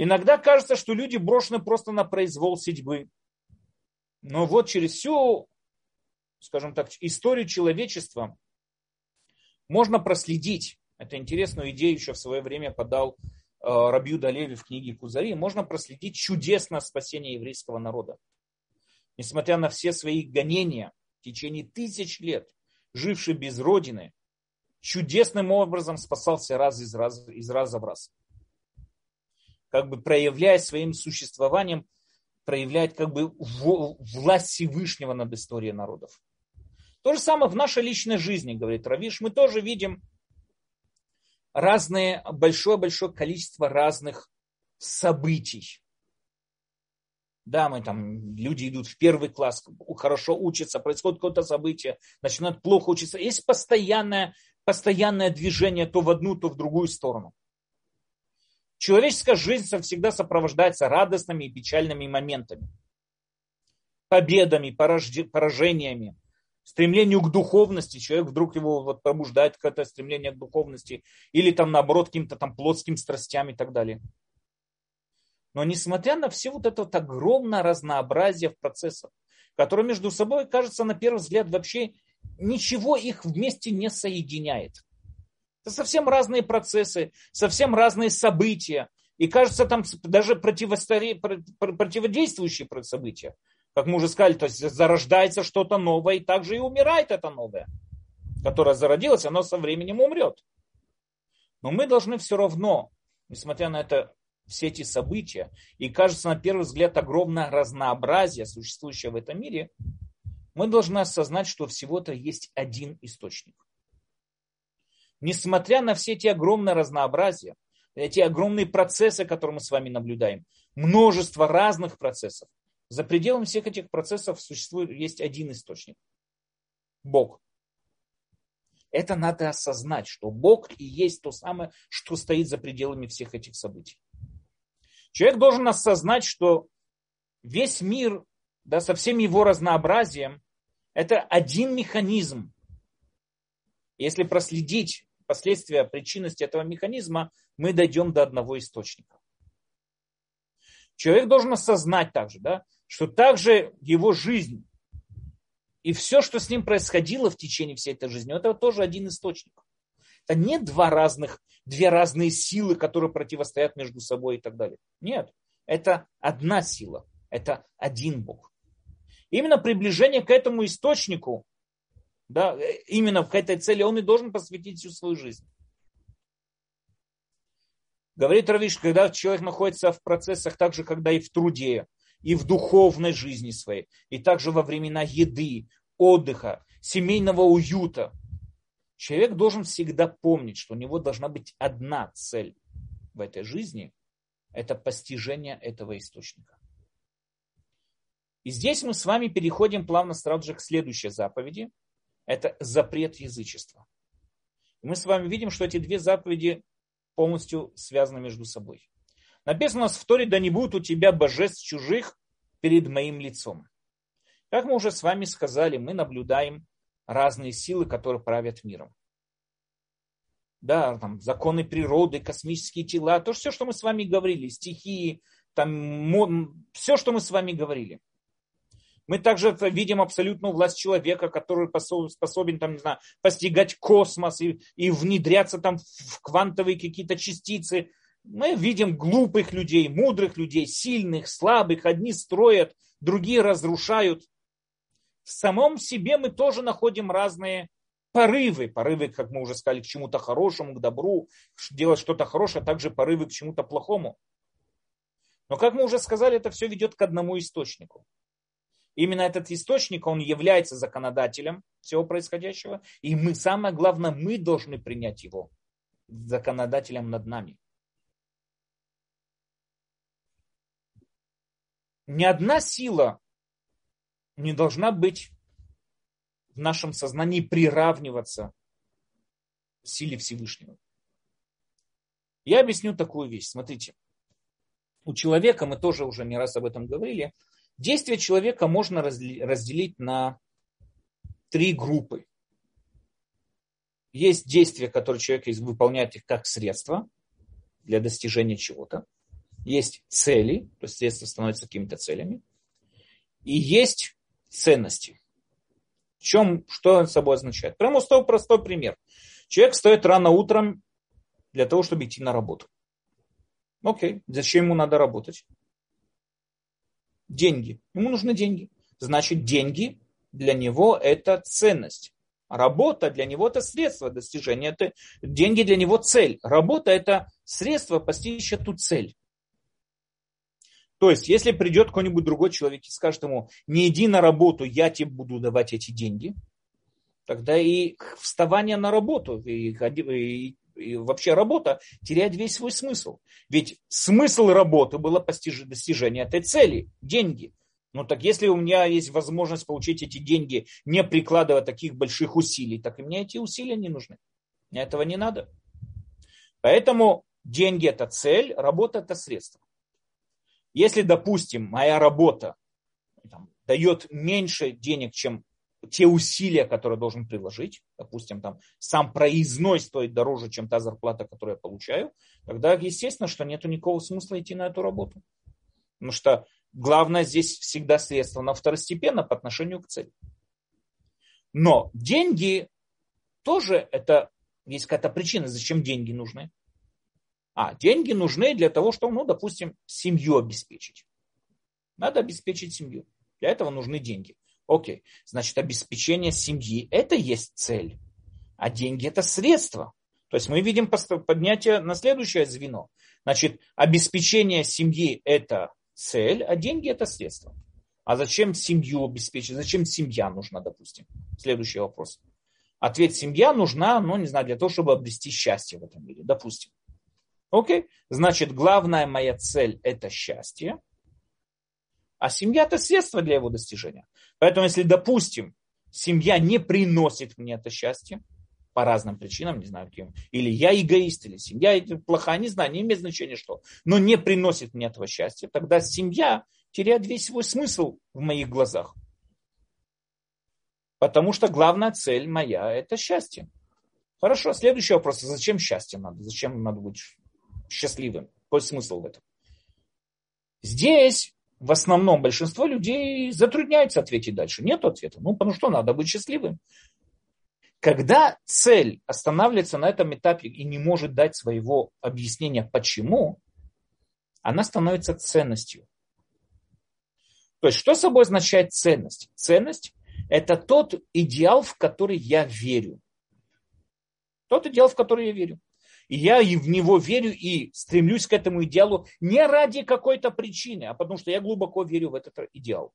Иногда кажется, что люди брошены просто на произвол судьбы. Но вот через всю, скажем так, историю человечества можно проследить. Это интересную идею еще в свое время подал э, Рабью Далеви в книге Кузари. Можно проследить чудесное спасение еврейского народа. Несмотря на все свои гонения в течение тысяч лет, живший без родины, чудесным образом спасался раз из, раз, из раза в раз как бы проявляя своим существованием, проявляет как бы власть Всевышнего над историей народов. То же самое в нашей личной жизни, говорит Равиш, мы тоже видим разные, большое-большое количество разных событий. Да, мы там, люди идут в первый класс, хорошо учатся, происходит какое-то событие, начинают плохо учиться. Есть постоянное, постоянное движение то в одну, то в другую сторону. Человеческая жизнь всегда сопровождается радостными и печальными моментами. Победами, поражениями, стремлению к духовности. Человек вдруг его вот пробуждает какое-то стремление к духовности. Или там наоборот каким-то там плотским страстям и так далее. Но несмотря на все вот это вот огромное разнообразие в процессах, которые между собой, кажется, на первый взгляд вообще ничего их вместе не соединяет. Это совсем разные процессы, совсем разные события. И кажется, там даже противодействующие события. Как мы уже сказали, то есть зарождается что-то новое, и также и умирает это новое. которое зародилось, оно со временем умрет. Но мы должны все равно, несмотря на это, все эти события, и кажется на первый взгляд огромное разнообразие, существующее в этом мире, мы должны осознать, что всего-то есть один источник. Несмотря на все эти огромное разнообразие, эти огромные процессы, которые мы с вами наблюдаем, множество разных процессов, за пределами всех этих процессов существует, есть один источник. Бог. Это надо осознать, что Бог и есть то самое, что стоит за пределами всех этих событий. Человек должен осознать, что весь мир да, со всем его разнообразием это один механизм. Если проследить последствия причинности этого механизма, мы дойдем до одного источника. Человек должен осознать также, да, что также его жизнь и все, что с ним происходило в течение всей этой жизни, это тоже один источник. Это не два разных, две разные силы, которые противостоят между собой и так далее. Нет, это одна сила, это один Бог. Именно приближение к этому источнику, да, именно к этой цели, он и должен посвятить всю свою жизнь. Говорит Равиш, когда человек находится в процессах так же, когда и в труде, и в духовной жизни своей, и также во времена еды, отдыха, семейного уюта. Человек должен всегда помнить, что у него должна быть одна цель в этой жизни – это постижение этого источника. И здесь мы с вами переходим плавно сразу же к следующей заповеди. Это запрет язычества. И мы с вами видим, что эти две заповеди полностью связаны между собой. Написано у нас в Торе, да не будет у тебя божеств чужих перед моим лицом. Как мы уже с вами сказали, мы наблюдаем разные силы, которые правят миром. Да, там законы природы, космические тела, то все, что мы с вами говорили, стихии, там, все, что мы с вами говорили. Мы также видим абсолютную власть человека, который способен там, не знаю, постигать космос и, и внедряться там в квантовые какие-то частицы, мы видим глупых людей, мудрых людей, сильных, слабых. Одни строят, другие разрушают. В самом себе мы тоже находим разные порывы. Порывы, как мы уже сказали, к чему-то хорошему, к добру, делать что-то хорошее, а также порывы к чему-то плохому. Но, как мы уже сказали, это все ведет к одному источнику. Именно этот источник, он является законодателем всего происходящего. И мы, самое главное, мы должны принять его законодателем над нами. ни одна сила не должна быть в нашем сознании приравниваться силе Всевышнего. Я объясню такую вещь. Смотрите, у человека, мы тоже уже не раз об этом говорили, действие человека можно разделить на три группы. Есть действия, которые человек выполняет их как средство для достижения чего-то есть цели, то есть средства становятся какими-то целями, и есть ценности. В чем, что он собой означает? Прямо простой, простой пример. Человек встает рано утром для того, чтобы идти на работу. Окей, зачем ему надо работать? Деньги. Ему нужны деньги. Значит, деньги для него это ценность. Работа для него это средство достижения. Это деньги для него цель. Работа это средство постичь эту цель. То есть, если придет какой-нибудь другой человек и скажет ему, не иди на работу, я тебе буду давать эти деньги, тогда и вставание на работу, и, и вообще работа теряет весь свой смысл. Ведь смысл работы было достижение этой цели, деньги. Ну так если у меня есть возможность получить эти деньги, не прикладывая таких больших усилий, так и мне эти усилия не нужны. Мне этого не надо. Поэтому деньги это цель, работа это средство. Если, допустим, моя работа там, дает меньше денег, чем те усилия, которые должен приложить, допустим, там сам проездной стоит дороже, чем та зарплата, которую я получаю, тогда естественно, что нет никакого смысла идти на эту работу. Потому что главное здесь всегда средство на второстепенно по отношению к цели. Но деньги тоже это есть какая-то причина, зачем деньги нужны. А, деньги нужны для того, чтобы, ну, допустим, семью обеспечить. Надо обеспечить семью. Для этого нужны деньги. Окей, значит, обеспечение семьи – это есть цель. а деньги это средство. То есть мы видим поднятие на следующее звено. Значит, обеспечение семьи это цель, а деньги это средство. А зачем семью обеспечить? Зачем семья нужна, допустим? Следующий вопрос. Ответ семья нужна, ну, не знаю, для того, чтобы обрести счастье в этом мире, допустим. Окей? Значит, главная моя цель – это счастье, а семья – это средство для его достижения. Поэтому, если, допустим, семья не приносит мне это счастье, по разным причинам, не знаю каким, или я эгоист, или семья плохая, не знаю, не имеет значения что, но не приносит мне этого счастья, тогда семья теряет весь свой смысл в моих глазах. Потому что главная цель моя – это счастье. Хорошо, следующий вопрос. Зачем счастье надо? Зачем надо быть счастливым? Какой смысл в этом? Здесь в основном большинство людей затрудняется ответить дальше. Нет ответа. Ну, потому что надо быть счастливым. Когда цель останавливается на этом этапе и не может дать своего объяснения почему, она становится ценностью. То есть, что собой означает ценность? Ценность – это тот идеал, в который я верю. Тот идеал, в который я верю. И я и в него верю и стремлюсь к этому идеалу не ради какой-то причины, а потому что я глубоко верю в этот идеал.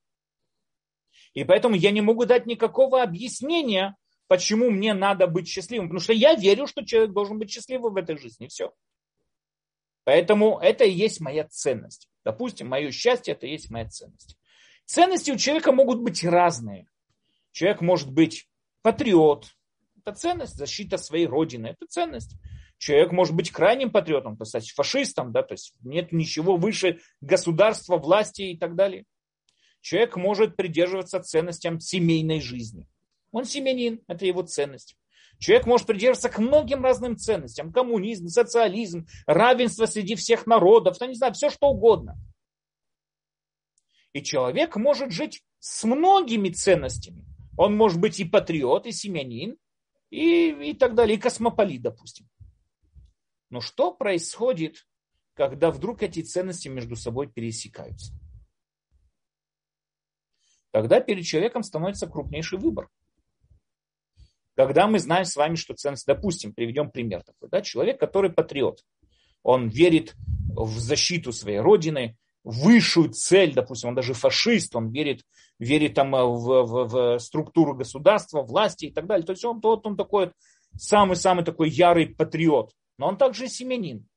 И поэтому я не могу дать никакого объяснения, почему мне надо быть счастливым. Потому что я верю, что человек должен быть счастливым в этой жизни. Все. Поэтому это и есть моя ценность. Допустим, мое счастье это и есть моя ценность. Ценности у человека могут быть разные. Человек может быть патриот. Это ценность, защита своей родины. Это ценность. Человек может быть крайним патриотом, то есть фашистом, да, то есть нет ничего выше государства, власти и так далее. Человек может придерживаться ценностям семейной жизни. Он семьянин, это его ценность. Человек может придерживаться к многим разным ценностям. Коммунизм, социализм, равенство среди всех народов, ну, не знаю, все что угодно. И человек может жить с многими ценностями. Он может быть и патриот, и семьянин, и, и так далее, и космополит, допустим. Но что происходит, когда вдруг эти ценности между собой пересекаются? Тогда перед человеком становится крупнейший выбор. Когда мы знаем с вами, что ценность, допустим, приведем пример такой, да, человек, который патриот, он верит в защиту своей родины, высшую цель, допустим, он даже фашист, он верит, верит там э, в, в, в структуру государства, власти и так далее. То есть он, тот, он такой самый-самый такой ярый патриот. Но он также семенин.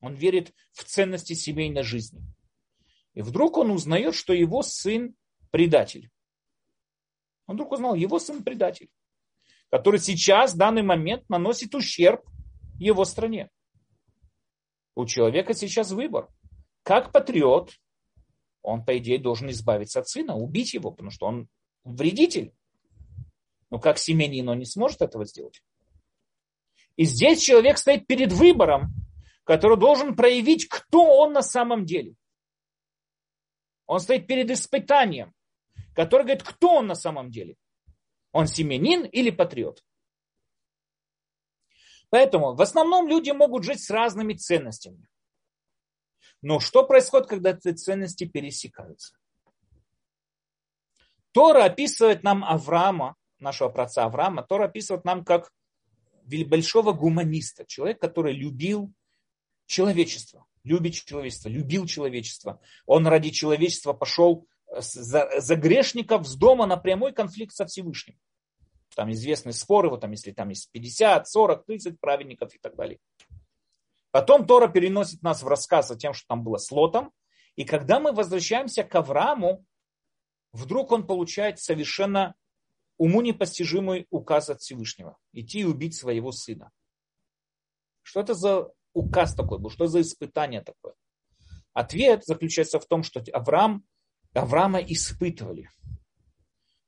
Он верит в ценности семейной жизни. И вдруг он узнает, что его сын предатель. Он вдруг узнал, его сын предатель, который сейчас, в данный момент, наносит ущерб его стране. У человека сейчас выбор – как патриот, он, по идее, должен избавиться от сына, убить его, потому что он вредитель. Но как семьянин он не сможет этого сделать. И здесь человек стоит перед выбором, который должен проявить, кто он на самом деле. Он стоит перед испытанием, который говорит, кто он на самом деле. Он семьянин или патриот. Поэтому в основном люди могут жить с разными ценностями. Но что происходит, когда эти ценности пересекаются? Тора описывает нам Авраама, нашего праца Авраама, Тора описывает нам как большого гуманиста, человек, который любил человечество, любит человечество, любил человечество. Он ради человечества пошел за, за грешников с дома на прямой конфликт со Всевышним. Там известны споры, вот там, если там есть 50, 40, 30 праведников и так далее. Потом Тора переносит нас в рассказ о тем, что там было с Лотом. И когда мы возвращаемся к Аврааму, вдруг он получает совершенно уму непостижимый указ от Всевышнего. Идти и убить своего сына. Что это за указ такой был? Что за испытание такое? Ответ заключается в том, что Авраам, Авраама испытывали.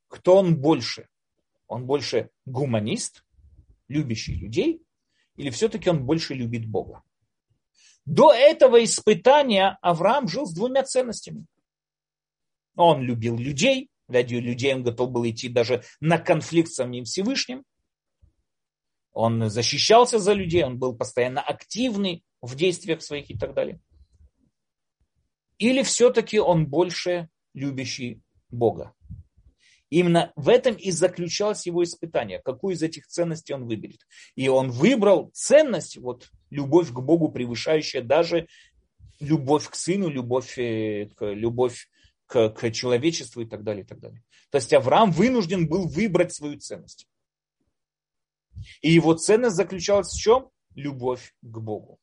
Кто он больше? Он больше гуманист, любящий людей, или все-таки он больше любит Бога? До этого испытания Авраам жил с двумя ценностями. Он любил людей, ради людей он готов был идти даже на конфликт с самим Всевышним. Он защищался за людей, он был постоянно активный в действиях своих и так далее. Или все-таки он больше любящий Бога. Именно в этом и заключалось его испытание, какую из этих ценностей он выберет. И он выбрал ценность, вот любовь к Богу, превышающая даже любовь к сыну, любовь, э, любовь к, к человечеству и так далее, и так далее. То есть Авраам вынужден был выбрать свою ценность. И его ценность заключалась в чем? Любовь к Богу.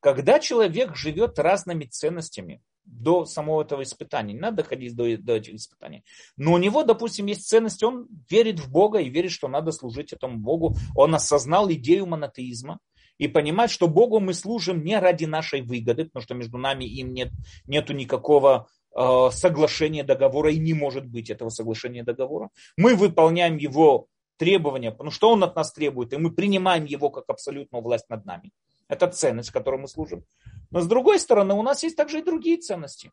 Когда человек живет разными ценностями до самого этого испытания, не надо доходить до, до этих испытаний, но у него, допустим, есть ценность, он верит в Бога и верит, что надо служить этому Богу, он осознал идею монотеизма, и понимать, что Богу мы служим не ради нашей выгоды, потому что между нами им нет нету никакого э, соглашения договора и не может быть этого соглашения договора. Мы выполняем его требования, ну что он от нас требует, и мы принимаем его как абсолютную власть над нами. Это ценность, которой мы служим. Но с другой стороны, у нас есть также и другие ценности.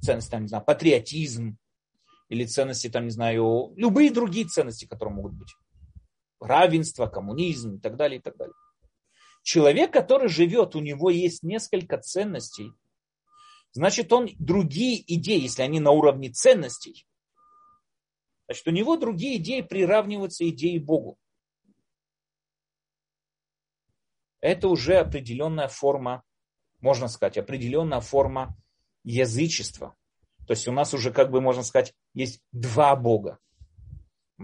Ценности, там, не знаю, патриотизм, или ценности, там, не знаю, любые другие ценности, которые могут быть. Равенство, коммунизм и так далее, и так далее. Человек, который живет, у него есть несколько ценностей, значит, он другие идеи, если они на уровне ценностей, значит, у него другие идеи приравниваются идеи Богу. Это уже определенная форма, можно сказать, определенная форма язычества. То есть у нас уже, как бы можно сказать, есть два Бога.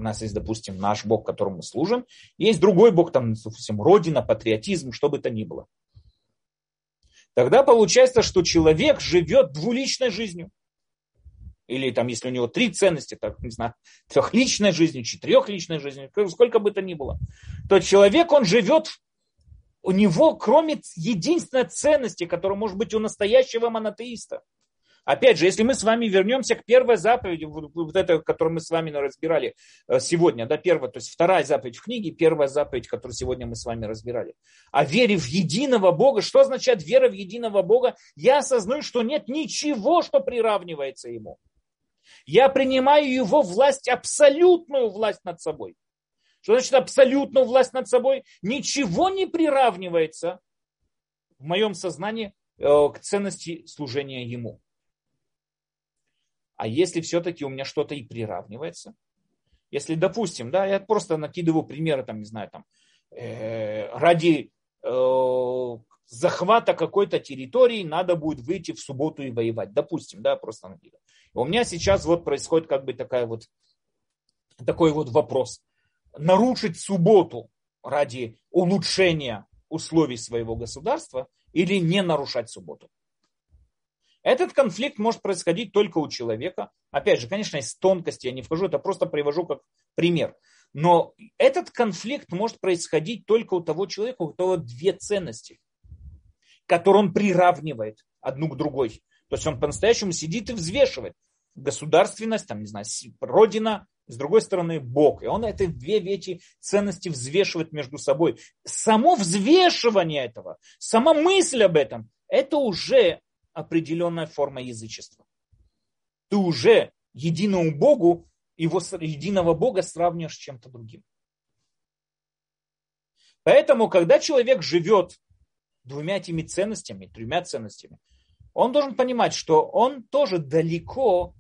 У нас есть, допустим, наш Бог, которому мы служим. Есть другой Бог, там, допустим, Родина, патриотизм, что бы то ни было. Тогда получается, что человек живет двуличной жизнью. Или там, если у него три ценности, так, не знаю, трехличной жизнью, четырехличной жизнью, сколько бы то ни было, то человек, он живет, у него, кроме единственной ценности, которая может быть у настоящего монотеиста – Опять же, если мы с вами вернемся к первой заповеди, вот этой, которую мы с вами разбирали э, сегодня, да, первая, то есть вторая заповедь в книге, первая заповедь, которую сегодня мы с вами разбирали. О вере в единого Бога. Что означает вера в единого Бога? Я осознаю, что нет ничего, что приравнивается Ему. Я принимаю Его власть, абсолютную власть над собой. Что значит абсолютную власть над собой? Ничего не приравнивается в моем сознании э, к ценности служения Ему. А если все-таки у меня что-то и приравнивается, если, допустим, да, я просто накидываю примеры, там, не знаю, там, э, ради э, захвата какой-то территории надо будет выйти в субботу и воевать, допустим, да, просто накидываю. У меня сейчас вот происходит как бы такая вот, такой вот вопрос. Нарушить субботу ради улучшения условий своего государства или не нарушать субботу? Этот конфликт может происходить только у человека. Опять же, конечно, есть тонкости, я не вхожу, это просто привожу как пример. Но этот конфликт может происходить только у того человека, у которого две ценности, которые он приравнивает одну к другой. То есть он по-настоящему сидит и взвешивает государственность, там, не знаю, родина, с другой стороны Бог. И он эти две эти ценности взвешивает между собой. Само взвешивание этого, сама мысль об этом, это уже определенная форма язычества. Ты уже единому Богу, его единого Бога сравниваешь с чем-то другим. Поэтому, когда человек живет двумя этими ценностями, тремя ценностями, он должен понимать, что он тоже далеко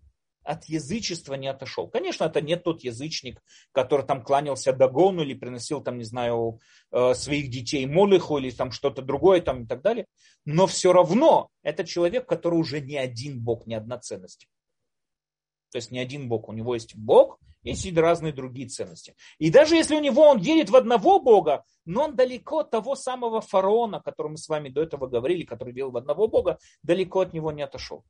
от язычества не отошел. Конечно, это не тот язычник, который там кланялся Дагону или приносил там, не знаю, э, своих детей Молиху или там что-то другое там и так далее. Но все равно это человек, который уже не один Бог, не одна ценность. То есть не один Бог. У него есть Бог, есть разные другие ценности. И даже если у него он верит в одного Бога, но он далеко от того самого фараона, о котором мы с вами до этого говорили, который верил в одного Бога, далеко от него не отошел.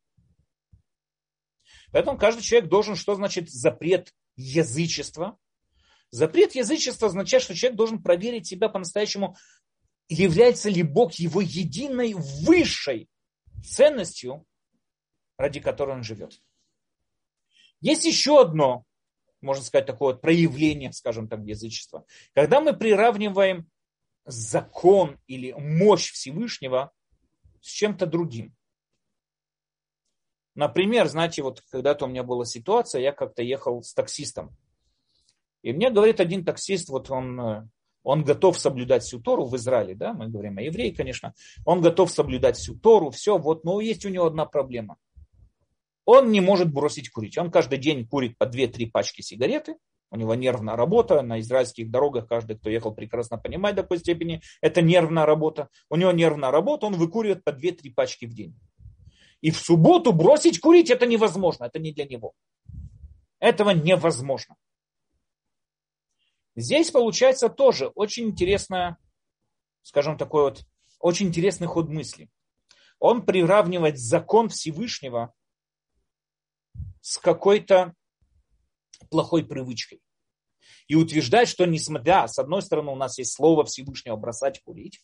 Поэтому каждый человек должен, что значит запрет язычества? Запрет язычества означает, что человек должен проверить себя по-настоящему, является ли Бог его единой высшей ценностью, ради которой он живет. Есть еще одно, можно сказать, такое вот проявление, скажем так, язычества. Когда мы приравниваем закон или мощь Всевышнего с чем-то другим. Например, знаете, вот когда-то у меня была ситуация, я как-то ехал с таксистом. И мне говорит один таксист, вот он, э, он готов соблюдать всю Тору в Израиле, да, мы говорим о евреи, конечно. Он готов соблюдать всю Тору, все, вот, но есть у него одна проблема. он не может бросить курить. Он каждый день курит по 2-3 пачки сигареты, у него нервная работа, на израильских дорогах каждый, кто ехал, прекрасно понимает до какой степени, это нервная работа. У него нервная работа, он выкуривает по 2-3 пачки в день. И в субботу бросить курить это невозможно, это не для него. Этого невозможно. Здесь получается тоже очень интересная, скажем, такой вот, очень интересный ход мысли. Он приравнивает закон Всевышнего с какой-то плохой привычкой. И утверждает, что несмотря, с одной стороны, у нас есть слово Всевышнего бросать курить,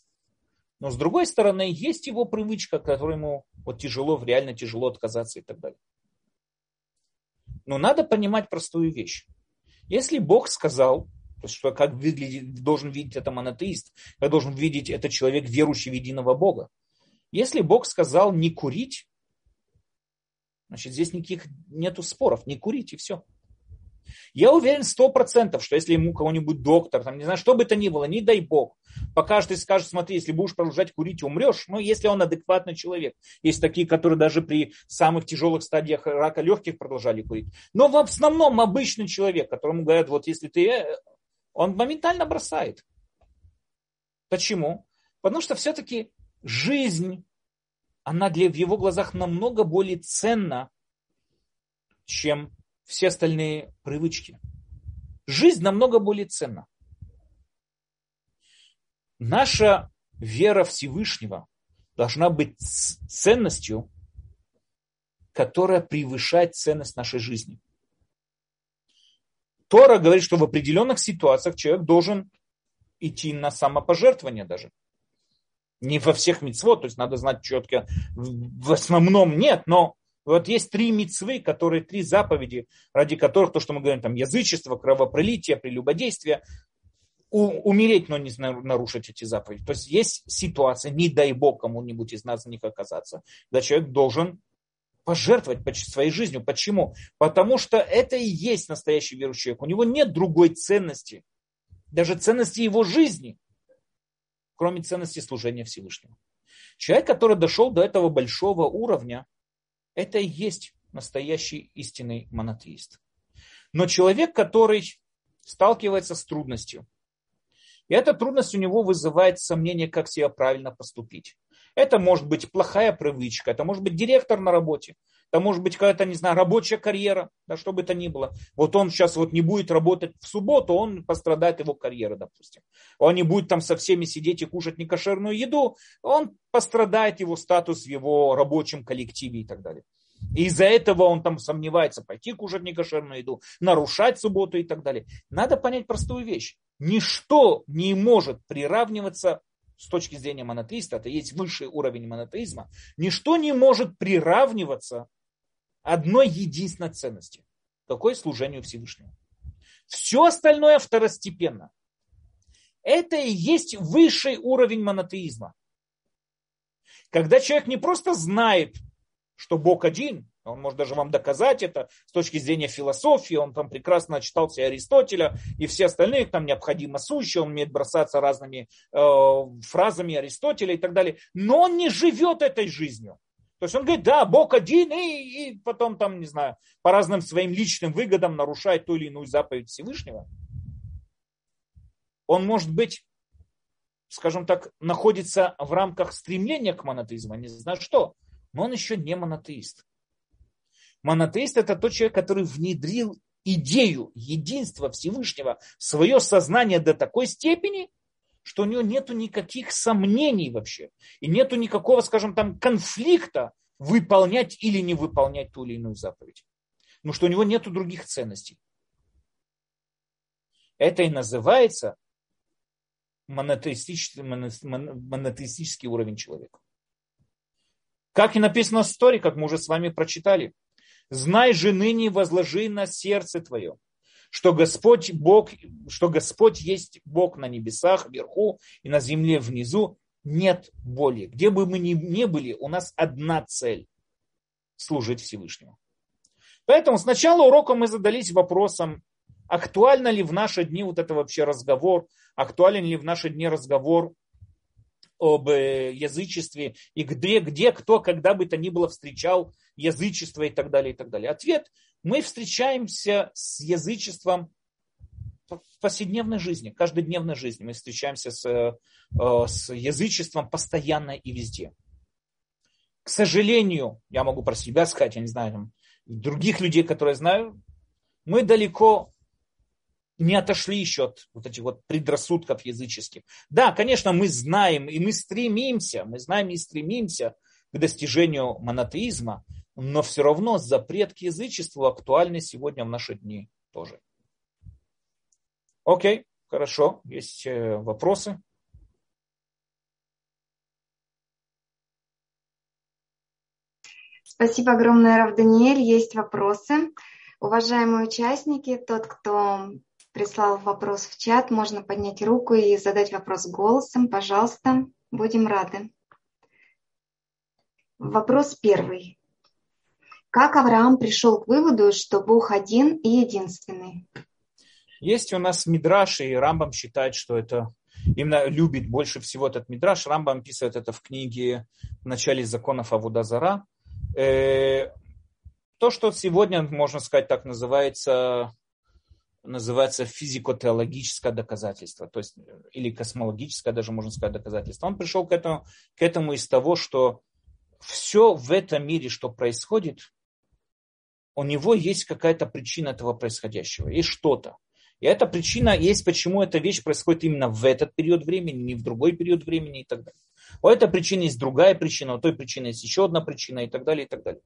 но с другой стороны, есть его привычка, которой ему вот тяжело, реально тяжело отказаться и так далее. Но надо понимать простую вещь. Если Бог сказал, что как выглядит, должен видеть это монотеист, как должен видеть это человек, верующий в единого Бога. Если Бог сказал не курить, значит здесь никаких нету споров, не курить и все. Я уверен сто процентов, что если ему кого-нибудь доктор, там, не знаю, что бы это ни было, не дай бог, покажет и скажет, смотри, если будешь продолжать курить, умрешь, ну, если он адекватный человек. Есть такие, которые даже при самых тяжелых стадиях рака легких продолжали курить. Но в основном обычный человек, которому говорят, вот если ты, э, он моментально бросает. Почему? Потому что все-таки жизнь, она для, в его глазах намного более ценна, чем все остальные привычки. Жизнь намного более ценна. Наша вера Всевышнего должна быть ценностью, которая превышает ценность нашей жизни. Тора говорит, что в определенных ситуациях человек должен идти на самопожертвование даже. Не во всех мецвод, то есть надо знать четко, в основном нет, но вот есть три мецвы, которые три заповеди, ради которых то, что мы говорим, там язычество, кровопролитие, прелюбодействие, у, умереть, но не нарушить эти заповеди. То есть есть ситуация, не дай бог кому-нибудь из нас в них оказаться, когда человек должен пожертвовать своей жизнью. Почему? Потому что это и есть настоящий верующий человек. У него нет другой ценности, даже ценности его жизни, кроме ценности служения Всевышнему. Человек, который дошел до этого большого уровня, это и есть настоящий истинный монотеист. Но человек, который сталкивается с трудностью, и эта трудность у него вызывает сомнение, как себя правильно поступить. Это может быть плохая привычка, это может быть директор на работе, это может быть какая-то, не знаю, рабочая карьера, да, что бы это ни было. Вот он сейчас вот не будет работать в субботу, он пострадает его карьера, допустим. Он не будет там со всеми сидеть и кушать некошерную еду, он пострадает его статус в его рабочем коллективе и так далее. И из-за этого он там сомневается, пойти кушать некошерную еду, нарушать субботу и так далее. Надо понять простую вещь. Ничто не может приравниваться с точки зрения монотеиста, это есть высший уровень монотеизма, ничто не может приравниваться одной единственной ценности. Какой служению Всевышнему. Все остальное второстепенно. Это и есть высший уровень монотеизма. Когда человек не просто знает, что Бог один, он может даже вам доказать это с точки зрения философии, он там прекрасно читал все Аристотеля и все остальные, там необходимо сущие, он умеет бросаться разными э, фразами Аристотеля и так далее, но он не живет этой жизнью. То есть он говорит, да, Бог один, и, и потом там, не знаю, по разным своим личным выгодам нарушает ту или иную заповедь Всевышнего. Он может быть, скажем так, находится в рамках стремления к монотеизму, не знаю что, но он еще не монотеист. Монотеист это тот человек, который внедрил идею единства Всевышнего в свое сознание до такой степени, что у него нету никаких сомнений вообще. И нету никакого, скажем там, конфликта выполнять или не выполнять ту или иную заповедь. Но что у него нету других ценностей. Это и называется монотеистический, монотеистический уровень человека. Как и написано в истории, как мы уже с вами прочитали – Знай же ныне возложи на сердце твое, что Господь Бог, что Господь есть Бог на небесах вверху и на земле внизу, нет боли. Где бы мы ни, ни были, у нас одна цель – служить Всевышнему. Поэтому сначала урока мы задались вопросом, актуально ли в наши дни вот это вообще разговор, актуален ли в наши дни разговор об э, язычестве и где, где кто, когда бы то ни было встречал язычество и так далее, и так далее. Ответ, мы встречаемся с язычеством в повседневной жизни, каждодневной жизни. Мы встречаемся с, э, с язычеством постоянно и везде. К сожалению, я могу про себя сказать, я не знаю, там, других людей, которые знаю, мы далеко не отошли еще от вот этих вот предрассудков языческих. Да, конечно, мы знаем и мы стремимся, мы знаем и стремимся к достижению монотеизма, но все равно запрет к язычеству актуальный сегодня в наши дни тоже. Окей, хорошо. Есть э, вопросы? Спасибо огромное, Рав Даниэль. Есть вопросы. Уважаемые участники, тот, кто прислал вопрос в чат, можно поднять руку и задать вопрос голосом. Пожалуйста, будем рады. Вопрос первый. Как Авраам пришел к выводу, что Бог один и единственный? Есть у нас Мидраш, и Рамбам считает, что это именно любит больше всего этот Мидраш. Рамбам описывает это в книге «В начале законов Авудазара». Э, то, что сегодня, можно сказать, так называется, называется физико-теологическое доказательство, то есть, или космологическое даже, можно сказать, доказательство. Он пришел к этому, к этому из того, что все в этом мире, что происходит, у него есть какая-то причина этого происходящего, есть что-то. И эта причина есть, почему эта вещь происходит именно в этот период времени, не в другой период времени и так далее. У этой причины есть другая причина, у той причины есть еще одна причина и так далее, и так далее.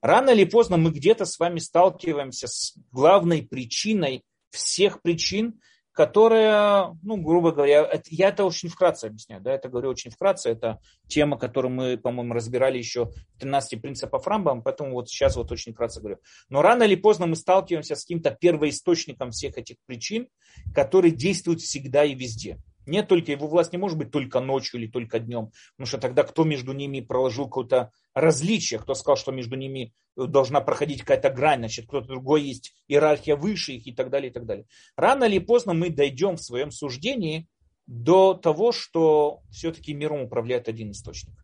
Рано или поздно мы где-то с вами сталкиваемся с главной причиной всех причин, которая, ну, грубо говоря, это, я это очень вкратце объясняю, да, это говорю очень вкратце, это тема, которую мы, по-моему, разбирали еще в 13 принципах Рамбам, поэтому вот сейчас вот очень вкратце говорю. Но рано или поздно мы сталкиваемся с каким-то первоисточником всех этих причин, которые действуют всегда и везде. Не только его власть не может быть только ночью или только днем, потому что тогда кто между ними проложил какое-то различие, кто сказал, что между ними э, должна проходить какая-то грань, значит, кто-то другой есть иерархия выше их и так далее, и так далее. Рано или поздно мы дойдем в своем суждении до того, что все-таки миром управляет один источник.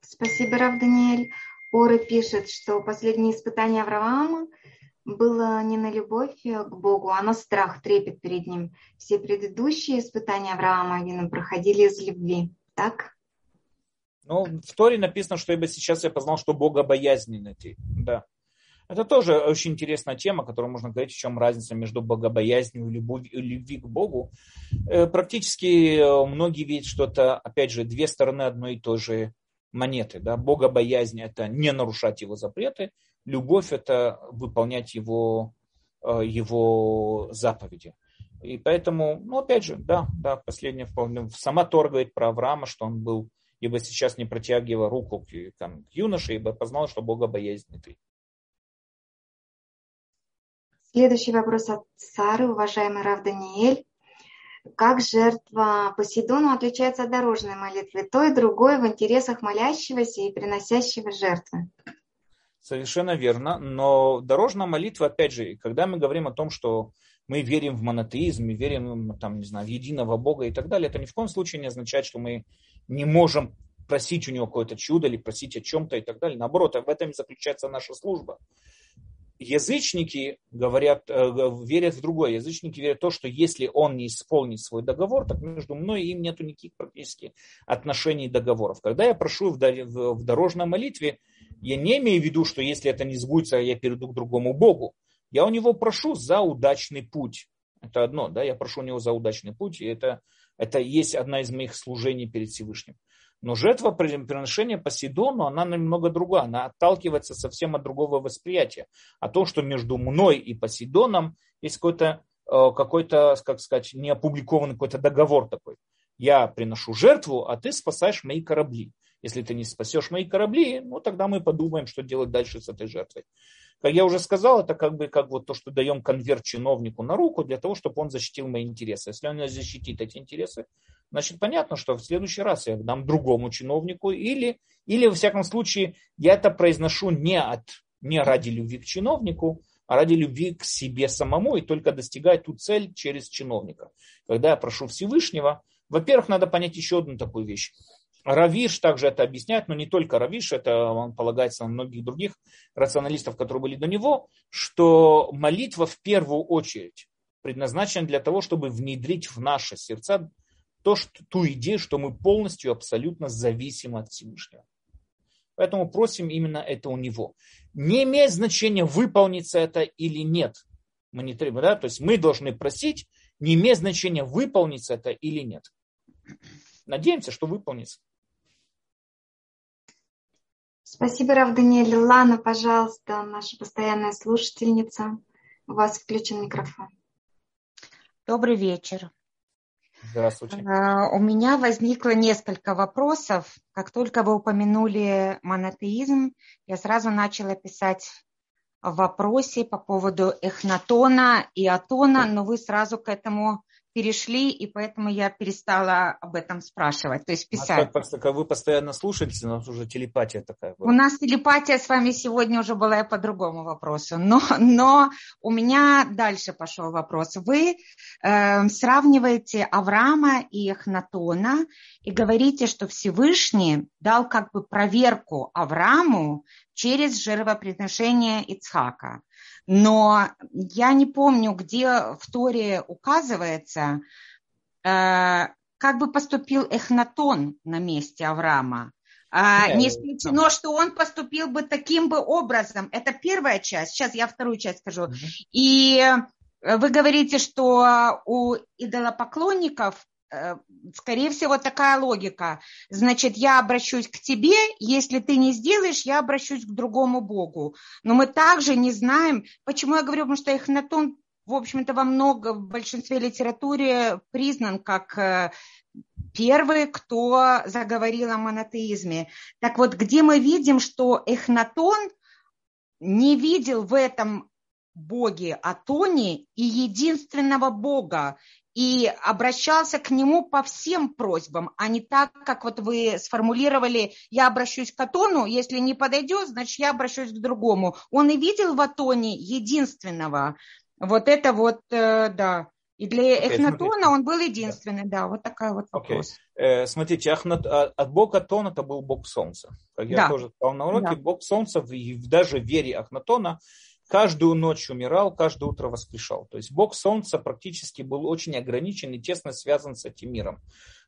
Спасибо, Рав Даниэль. Ора пишет, что последние испытания Авраама было не на любовь к Богу, а на страх, трепет перед Ним. Все предыдущие испытания Авраама Авина проходили из любви. Так? Ну, в Торе написано, что ибо сейчас я познал, что Бога боязненный ты. Да. Это тоже очень интересная тема, которую можно говорить, в чем разница между богобоязнью и любовью, любви к Богу. Э, практически э, многие видят, что это, опять же, две стороны одной и той же монеты. Да? Богобоязнь – это не нарушать его запреты, любовь – это выполнять его, э, его заповеди. И поэтому, ну, опять же, да, да, последнее вполне. Сама Тор говорит про Авраама, что он был, ибо сейчас не протягивая руку к, там, к юноше, ибо познал, что Бога боязнь ты. Следующий вопрос от Сары, уважаемый Рав Даниэль. Как жертва Посейдону отличается от дорожной молитвы? То и другое в интересах молящегося и приносящего жертвы. Совершенно верно. Но дорожная молитва, опять же, когда мы говорим о том, что мы верим в монотеизм, мы верим там, не знаю, в единого Бога и так далее, это ни в коем случае не означает, что мы не можем просить у него какое-то чудо или просить о чем-то и так далее. Наоборот, в этом и заключается наша служба. Язычники говорят, э, верят в другое. Язычники верят в то, что если он не исполнит свой договор, так между мной и им нет никаких практически отношений и договоров. Когда я прошу в дорожной молитве, я не имею в виду, что если это не сбудется, я перейду к другому Богу. Я у него прошу за удачный путь. Это одно, да, я прошу у него за удачный путь, и это, это есть одна из моих служений перед Всевышним. Но жертва приношения Посейдону, она немного другая, она отталкивается совсем от другого восприятия. О том, что между мной и Посейдоном есть какой-то, э, какой-то как сказать, неопубликованный какой-то договор такой. Я приношу жертву, а ты спасаешь мои корабли. Если ты не спасешь мои корабли, ну тогда мы подумаем, что делать дальше с этой жертвой. Как я уже сказал, это как бы как вот то, что даем конверт чиновнику на руку для того, чтобы он защитил мои интересы. Если он не защитит эти интересы, значит понятно, что в следующий раз я дам другому чиновнику или, или во всяком случае я это произношу не, от, не ради любви к чиновнику, а ради любви к себе самому и только достигать ту цель через чиновника. Когда я прошу Всевышнего, во-первых, надо понять еще одну такую вещь Равиш также это объясняет, но не только Равиш, это он полагается на многих других рационалистов, которые были до него, что молитва в первую очередь предназначена для того, чтобы внедрить в наши сердца то, что, ту идею, что мы полностью, абсолютно зависимы от Всевышнего. Поэтому просим именно это у него. Не имеет значения, выполнится это или нет. Мы не требуем, да? То есть мы должны просить, не имеет значения, выполнится это или нет. Надеемся, что выполнится. Спасибо, Рав Даниэль. Лана, пожалуйста, наша постоянная слушательница. У вас включен микрофон. Добрый вечер. Здравствуйте. А, у меня возникло несколько вопросов. Как только вы упомянули монотеизм, я сразу начала писать в вопросе по поводу эхнатона и атона, но вы сразу к этому перешли, и поэтому я перестала об этом спрашивать, то есть писать. А как, как вы постоянно слушаете, у нас уже телепатия такая. Была. У нас телепатия с вами сегодня уже была по другому вопросу, но, но у меня дальше пошел вопрос. Вы э, сравниваете Авраама и Эхнатона и говорите, что Всевышний дал как бы проверку Аврааму через жертвоприношение Ицхака. Но я не помню, где в Торе указывается, э, как бы поступил Эхнатон на месте Авраама. А, не исключено, что он поступил бы таким бы образом. Это первая часть. Сейчас я вторую часть скажу. И вы говорите, что у идолопоклонников Э, скорее всего, такая логика. Значит, я обращусь к тебе, если ты не сделаешь, я обращусь к другому Богу. Но мы также не знаем, почему я говорю, потому что Эхнатон, в общем-то, во много, в большинстве литературы признан как э, первый, кто заговорил о монотеизме. Так вот, где мы видим, что Эхнатон не видел в этом боге Атоне и единственного бога и обращался к нему по всем просьбам, а не так, как вот вы сформулировали, я обращусь к Атону, если не подойдет, значит, я обращусь к другому. Он и видел в Атоне единственного. Вот это вот, э, да. И для Эхнатона он был единственный, да. да, вот такая вот вопрос. Okay. Э, смотрите, Ахнат, а, от бога Атона это был бог солнца. Как я да. тоже сказал на уроке, да. бог солнца, даже в вере Ахнатона, каждую ночь умирал, каждое утро воскрешал. То есть Бог Солнца практически был очень ограничен и тесно связан с этим миром.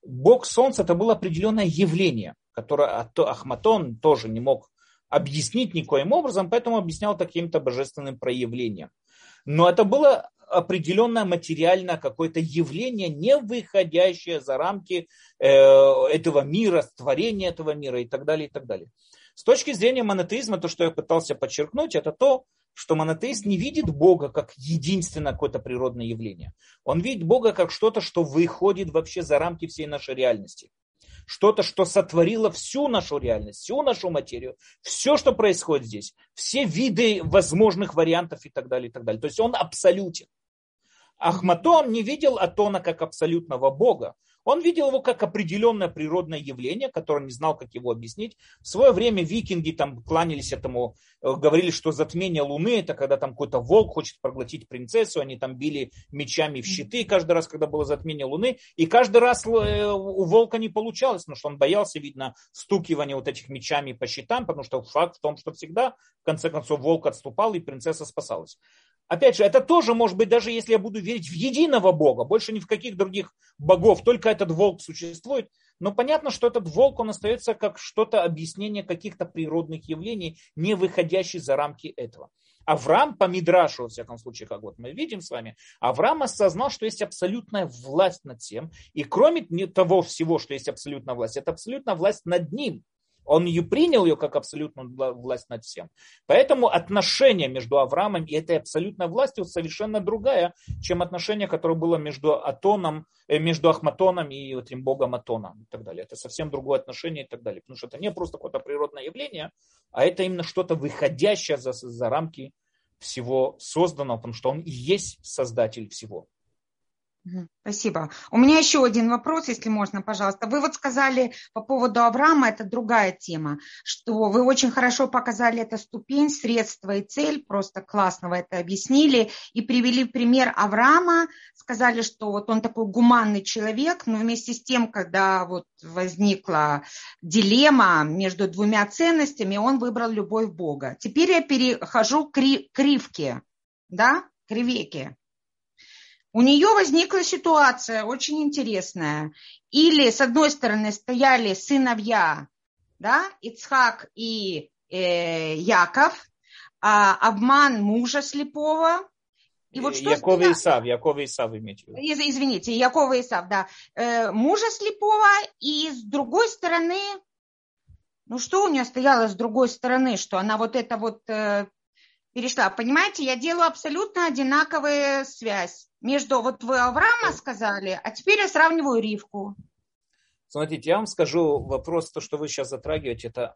Бог Солнца это было определенное явление, которое Ахматон тоже не мог объяснить никоим образом, поэтому объяснял таким-то божественным проявлением. Но это было определенное материальное какое-то явление, не выходящее за рамки э, этого мира, творения этого мира и так далее, и так далее. С точки зрения монотеизма, то, что я пытался подчеркнуть, это то, что монотеист не видит Бога как единственное какое-то природное явление. Он видит Бога как что-то, что выходит вообще за рамки всей нашей реальности. Что-то, что сотворило всю нашу реальность, всю нашу материю, все, что происходит здесь, все виды возможных вариантов и так далее, и так далее. То есть он абсолютен. Ахматон не видел Атона как абсолютного Бога. Он видел его как определенное природное явление, которое не знал, как его объяснить. В свое время викинги там кланялись этому, э, говорили, что затмение Луны это когда там какой-то волк хочет проглотить принцессу, они там били мечами в щиты каждый раз, когда было затмение Луны, и каждый раз э, у волка не получалось, потому что он боялся, видно, стукивания вот этих мечами по щитам, потому что факт в том, что всегда, в конце концов, волк отступал и принцесса спасалась. Опять же, это тоже может быть, даже если я буду верить в единого Бога, больше ни в каких других богов, только этот волк существует. Но понятно, что этот волк, он остается как что-то объяснение каких-то природных явлений, не выходящий за рамки этого. Авраам по Мидрашу, во всяком случае, как вот мы видим с вами, Авраам осознал, что есть абсолютная власть над всем. И кроме того всего, что есть абсолютная власть, это абсолютная власть над ним. Он ее принял ее как абсолютную власть над всем. Поэтому отношение между Авраамом и этой абсолютной властью совершенно другая, чем отношение, которое было между Атоном, э, между Ахматоном и этим богом Атоном и так далее. Это совсем другое отношение и так далее. Потому что это не просто какое-то природное явление, а это именно что-то выходящее за, за рамки всего созданного, потому что он и есть создатель всего. Спасибо. У меня еще один вопрос, если можно, пожалуйста. Вы вот сказали по поводу Авраама, это другая тема, что вы очень хорошо показали эту ступень, средство и цель, просто классно вы это объяснили, и привели пример Авраама, сказали, что вот он такой гуманный человек, но вместе с тем, когда вот возникла дилемма между двумя ценностями, он выбрал любовь Бога. Теперь я перехожу к кривке, да, к ревеке у нее возникла ситуация очень интересная. Или, с одной стороны, стояли сыновья, да, Ицхак и э, Яков, а, обман мужа слепого. И вот что Яков и Исав, Яков и Исав имеете в виду. Извините, Яков и Исав, да. Э, мужа слепого, и с другой стороны, ну что у нее стояло с другой стороны, что она вот это вот э, перешла. Понимаете, я делаю абсолютно одинаковую связь между, вот вы Авраама сказали, а теперь я сравниваю Ривку. Смотрите, я вам скажу вопрос, то, что вы сейчас затрагиваете, это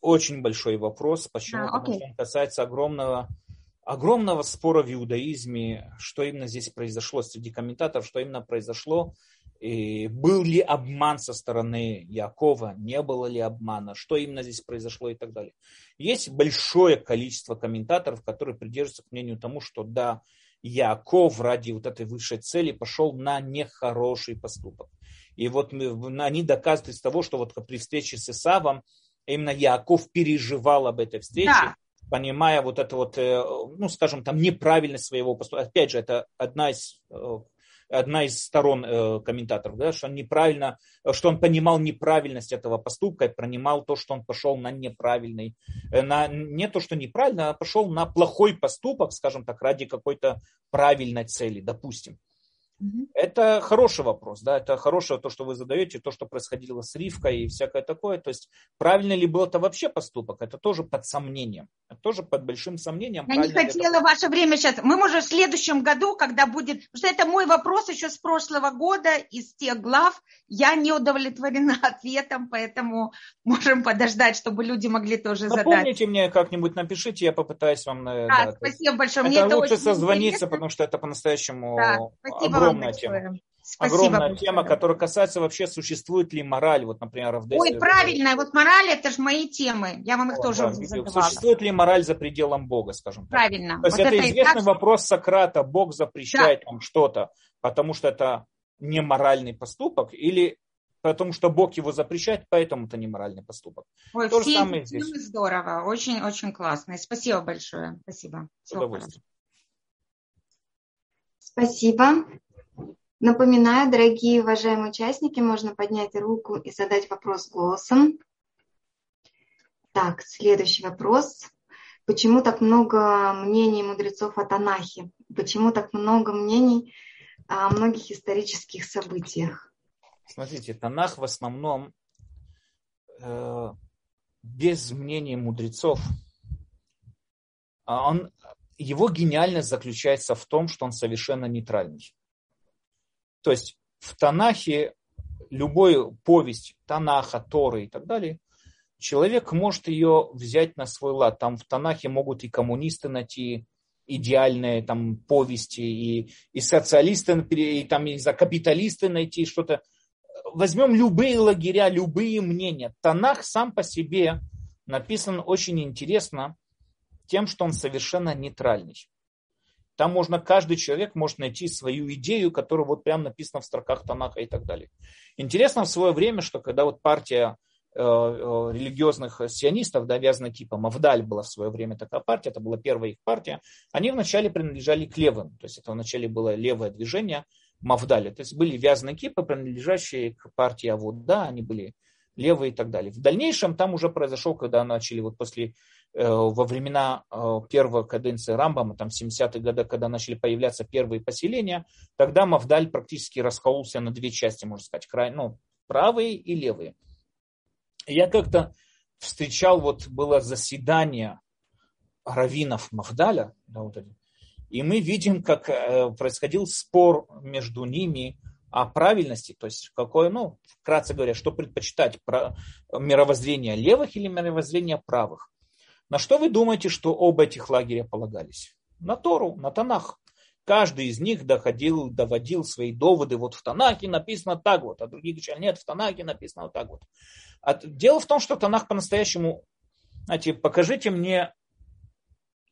очень большой вопрос. Почему? А, Потому что он касается огромного, огромного спора в иудаизме, что именно здесь произошло среди комментаторов, что именно произошло, и был ли обман со стороны Якова, не было ли обмана, что именно здесь произошло и так далее. Есть большое количество комментаторов, которые придерживаются к мнению тому, что да, Яков ради вот этой высшей цели пошел на нехороший поступок. И вот мы, они доказывают из того, что вот при встрече с Исавом именно Яков переживал об этой встрече, да. понимая вот это вот, э, ну, скажем, там неправильность своего поступка. Опять же, это одна из э, одна из сторон э, комментаторов, да, что он неправильно, что он понимал неправильность этого поступка и понимал то, что он пошел на неправильный, э, на, не то, что неправильно, а пошел на плохой поступок, скажем так, ради какой-то правильной цели, допустим. Это хороший вопрос, да, это хорошее то, что вы задаете, то, что происходило с Ривкой и всякое такое. То есть, правильно ли был это вообще поступок, это тоже под сомнением, это тоже под большим сомнением. Я не хотела это... ваше время сейчас. Мы можем в следующем году, когда будет, потому что это мой вопрос еще с прошлого года, из тех глав, я не удовлетворена ответом, поэтому можем подождать, чтобы люди могли тоже Напомните задать. Напомните мне как-нибудь, напишите, я попытаюсь вам... Э, да, да спасибо большое. Это мне лучше это созвониться, интересно. потому что это по-настоящему да, спасибо огромная тема. Спасибо огромная большое. тема, которая касается вообще, существует ли мораль, вот, например, в Ой, правильно, вот мораль, это же мои темы, я вам их вот, тоже да, задавала. Существует ли мораль за пределом Бога, скажем так? Правильно. То есть вот это, это известный так... вопрос Сократа, Бог запрещает да. вам что-то, потому что это неморальный поступок, или потому что Бог его запрещает, поэтому это неморальный поступок. Ой, То же самое здесь. Здорово, очень-очень классно. спасибо большое. Спасибо. С удовольствием. Спасибо. Напоминаю, дорогие уважаемые участники, можно поднять руку и задать вопрос голосом. Так, следующий вопрос. Почему так много мнений мудрецов о Танахе? Почему так много мнений о многих исторических событиях? Смотрите, Танах в основном э, без мнения мудрецов. А он, его гениальность заключается в том, что он совершенно нейтральный. То есть в Танахе любой повесть Танаха, Торы и так далее, человек может ее взять на свой лад. Там в Танахе могут и коммунисты найти идеальные там повести, и, и социалисты, и там, не знаю, капиталисты найти что-то. Возьмем любые лагеря, любые мнения. Танах сам по себе написан очень интересно тем, что он совершенно нейтральный. Там можно, каждый человек может найти свою идею, которая вот прямо написана в строках Танаха и так далее. Интересно в свое время, что когда вот партия э, э, религиозных сионистов, да, вязаная типа Мавдаль была в свое время такая партия, это была первая их партия, они вначале принадлежали к левым, то есть это вначале было левое движение Мавдали, то есть были вязаные кипы, принадлежащие к партии Авод, да, они были левые и так далее. В дальнейшем там уже произошел, когда начали вот после во времена э, первой каденции Рамбама, там 70-е годы, когда начали появляться первые поселения, тогда Мавдаль практически раскололся на две части, можно сказать, край, ну, правые и левые. Я как-то встречал, вот было заседание раввинов Мавдаля, да, вот это, и мы видим, как э, происходил спор между ними о правильности, то есть какое, ну, вкратце говоря, что предпочитать, мировоззрение левых или мировоззрение правых. На что вы думаете, что оба этих лагеря полагались? На Тору, на Танах. каждый из них доходил, доводил свои доводы. Вот в Танахе написано так вот, а другие говорят, нет, в Танахе написано вот так вот. А дело в том, что Танах по-настоящему, знаете, покажите мне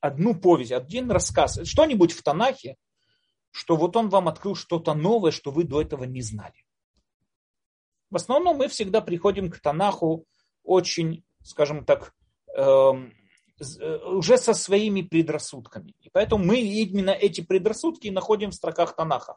одну повесть, один рассказ, что-нибудь в Танахе, что вот он вам открыл что-то новое, что вы до этого не знали. В основном мы всегда приходим к Танаху очень, скажем так, эм, уже со своими предрассудками. И поэтому мы именно эти предрассудки находим в строках Танаха.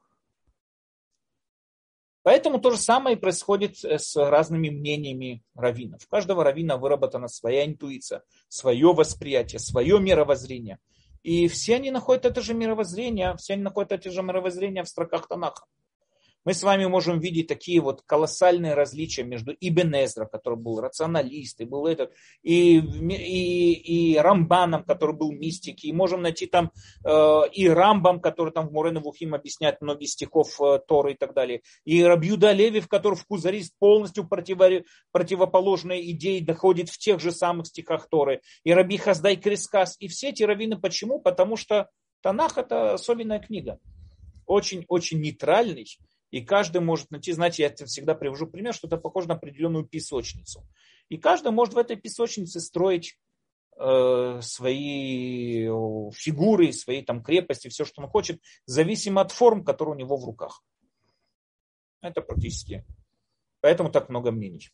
Поэтому то же самое происходит э, с разными мнениями раввинов. У каждого раввина выработана своя интуиция, свое восприятие, свое мировоззрение. И все они находят это же мировоззрение, все они находят это же мировоззрение в строках Танаха мы с вами можем видеть такие вот колоссальные различия между Ибн Эзра, который был рационалист, и был этот, и, и, и Рамбаном, который был мистик, и можем найти там э, и Рамбам, который там в Мурена Вухим объясняет многие стихов э, Торы и так далее, и Рабьюда Леви, в который в Кузарист полностью противо, противоположные идеи доходит в тех же самых стихах Торы, и Раби Хаздай Крискас, и все эти раввины. Почему? Потому что Танах это особенная книга очень-очень нейтральный, и каждый может найти, знаете, я всегда привожу пример, что это похоже на определенную песочницу. И каждый может в этой песочнице строить э, свои фигуры, свои там крепости, все, что он хочет, зависимо от форм, которые у него в руках. Это практически. Поэтому так много мнений.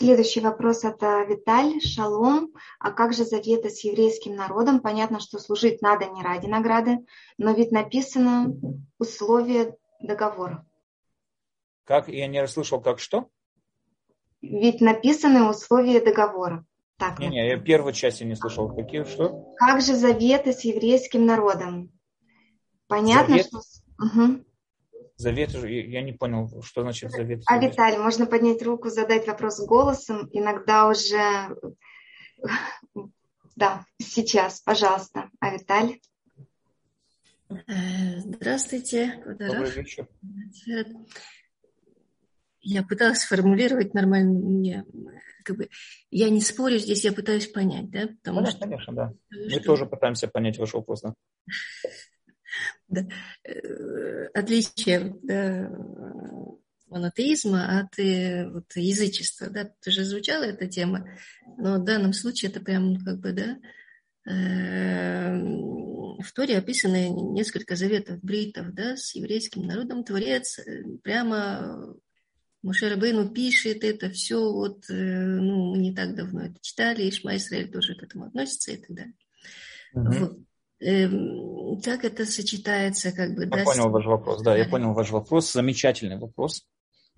Следующий вопрос от Виталь. Шалом. А как же заветы с еврейским народом? Понятно, что служить надо не ради награды, но ведь написано условия договора. Как? Я не расслышал, как что? Ведь написаны условия договора. Так, не, не, я первую часть не слышал. Какие, что? Как же заветы с еврейским народом? Понятно, Завет? что... Угу. Завет, я не понял, что значит завет. А, Виталий, можно поднять руку, задать вопрос голосом. Иногда уже... Да, сейчас, пожалуйста. А Виталий? Здравствуйте. Добрый вечер. Я пыталась сформулировать нормально мне, как бы, я не спорю здесь, я пытаюсь понять, да? Потому конечно, что, конечно, да. Мы что... тоже пытаемся понять ваш вопрос, да да, э, отличие да, монотеизма от э, вот, язычества. Да, тоже звучала эта тема, но в данном случае это прям ну, как бы, да, э, в Торе описаны несколько заветов бритов да, с еврейским народом. Творец прямо Мушербейну пишет это все, вот, ну, мы не так давно это читали, и Шма Исраиль тоже к этому относится и так далее. Uh-huh. Вот. Эм, как это сочетается, как бы, я да? понял ваш вопрос, да, я понял ваш вопрос. Замечательный вопрос.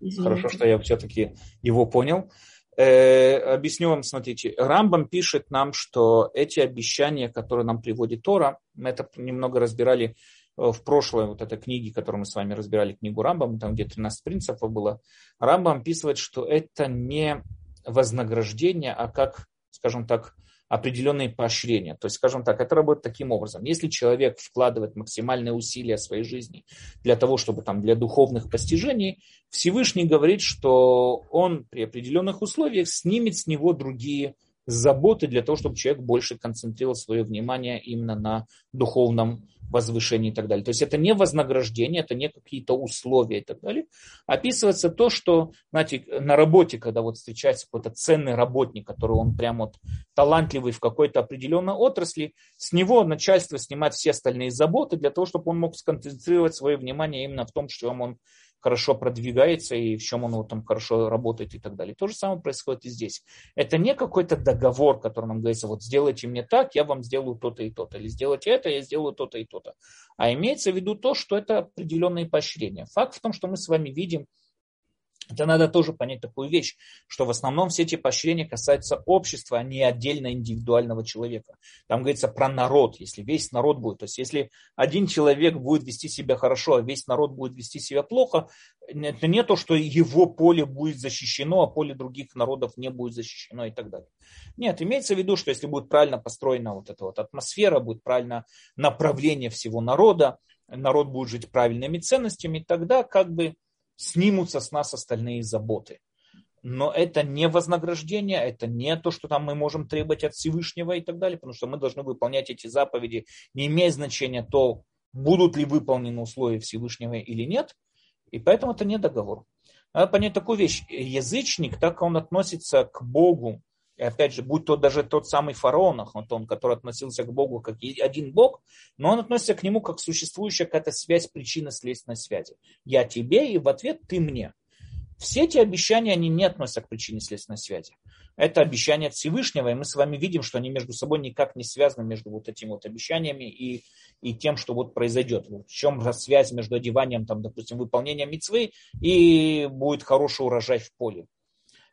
Извините. Хорошо, что я все-таки его понял. Э, объясню вам, смотрите, Рамбам пишет нам, что эти обещания, которые нам приводит Тора, мы это немного разбирали э, в прошлой вот этой книге, которую мы с вами разбирали, книгу Рамбам, там где 13 принципов было, Рамбам описывает, что это не вознаграждение, а как, скажем так, определенные поощрения. То есть, скажем так, это работает таким образом. Если человек вкладывает максимальные усилия своей жизни для того, чтобы там для духовных постижений, Всевышний говорит, что он при определенных условиях снимет с него другие заботы для того, чтобы человек больше концентрировал свое внимание именно на духовном возвышении и так далее. То есть это не вознаграждение, это не какие-то условия и так далее. Описывается то, что, знаете, на работе, когда вот встречается какой-то ценный работник, который он прям вот талантливый в какой-то определенной отрасли, с него начальство снимает все остальные заботы для того, чтобы он мог сконцентрировать свое внимание именно в том, что он хорошо продвигается и в чем он там хорошо работает и так далее. То же самое происходит и здесь. Это не какой-то договор, который нам говорится, вот сделайте мне так, я вам сделаю то-то и то-то, или сделайте это, я сделаю то-то и то-то. А имеется в виду то, что это определенные поощрения. Факт в том, что мы с вами видим, это надо тоже понять такую вещь, что в основном все эти поощрения касаются общества, а не отдельно индивидуального человека. Там говорится про народ, если весь народ будет. То есть если один человек будет вести себя хорошо, а весь народ будет вести себя плохо, это не то, что его поле будет защищено, а поле других народов не будет защищено и так далее. Нет, имеется в виду, что если будет правильно построена вот эта вот атмосфера, будет правильно направление всего народа, народ будет жить правильными ценностями, тогда как бы снимутся с нас остальные заботы. но это не вознаграждение, это не то, что там мы можем требовать от Всевышнего и так далее, потому что мы должны выполнять эти заповеди, не имея значения то, будут ли выполнены условия Всевышнего или нет, и поэтому это не договор. Надо понять такую вещь. Язычник, так он относится к Богу, и опять же, будь то даже тот самый фараон Ахнатон, который относился к Богу как один Бог, но он относится к нему как существующая какая-то связь, причина следственной связи. Я тебе, и в ответ ты мне. Все эти обещания, они не относятся к причине следственной связи. Это обещания Всевышнего, и мы с вами видим, что они между собой никак не связаны между вот этими вот обещаниями и, и тем, что вот произойдет. В чем связь между одеванием, там, допустим, выполнением мецвы и будет хороший урожай в поле.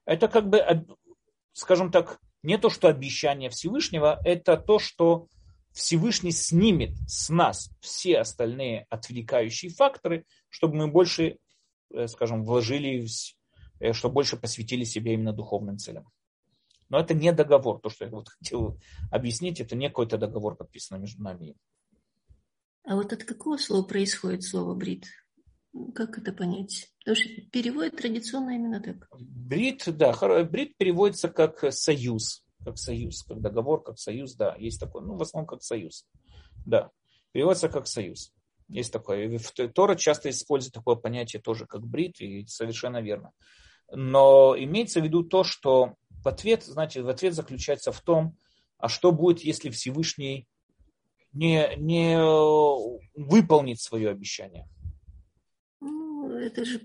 Это как бы, скажем так, не то, что обещание Всевышнего, это то, что Всевышний снимет с нас все остальные отвлекающие факторы, чтобы мы больше Э, скажем, вложили, э, что больше посвятили себе именно духовным целям. Но это не договор. То, что я вот хотел объяснить, это не какой-то договор, подписанный между нами. А вот от какого слова происходит слово брит? Как это понять? Потому что переводит традиционно именно так. Брит, да, брит переводится как союз, как союз, как договор, как союз, да, есть такой, ну, в основном как союз, да, переводится как союз. Есть такое. Тора часто использует такое понятие тоже, как брит, и совершенно верно. Но имеется в виду то, что в ответ, знаете, в ответ заключается в том, а что будет, если Всевышний не, не выполнит свое обещание? Это же,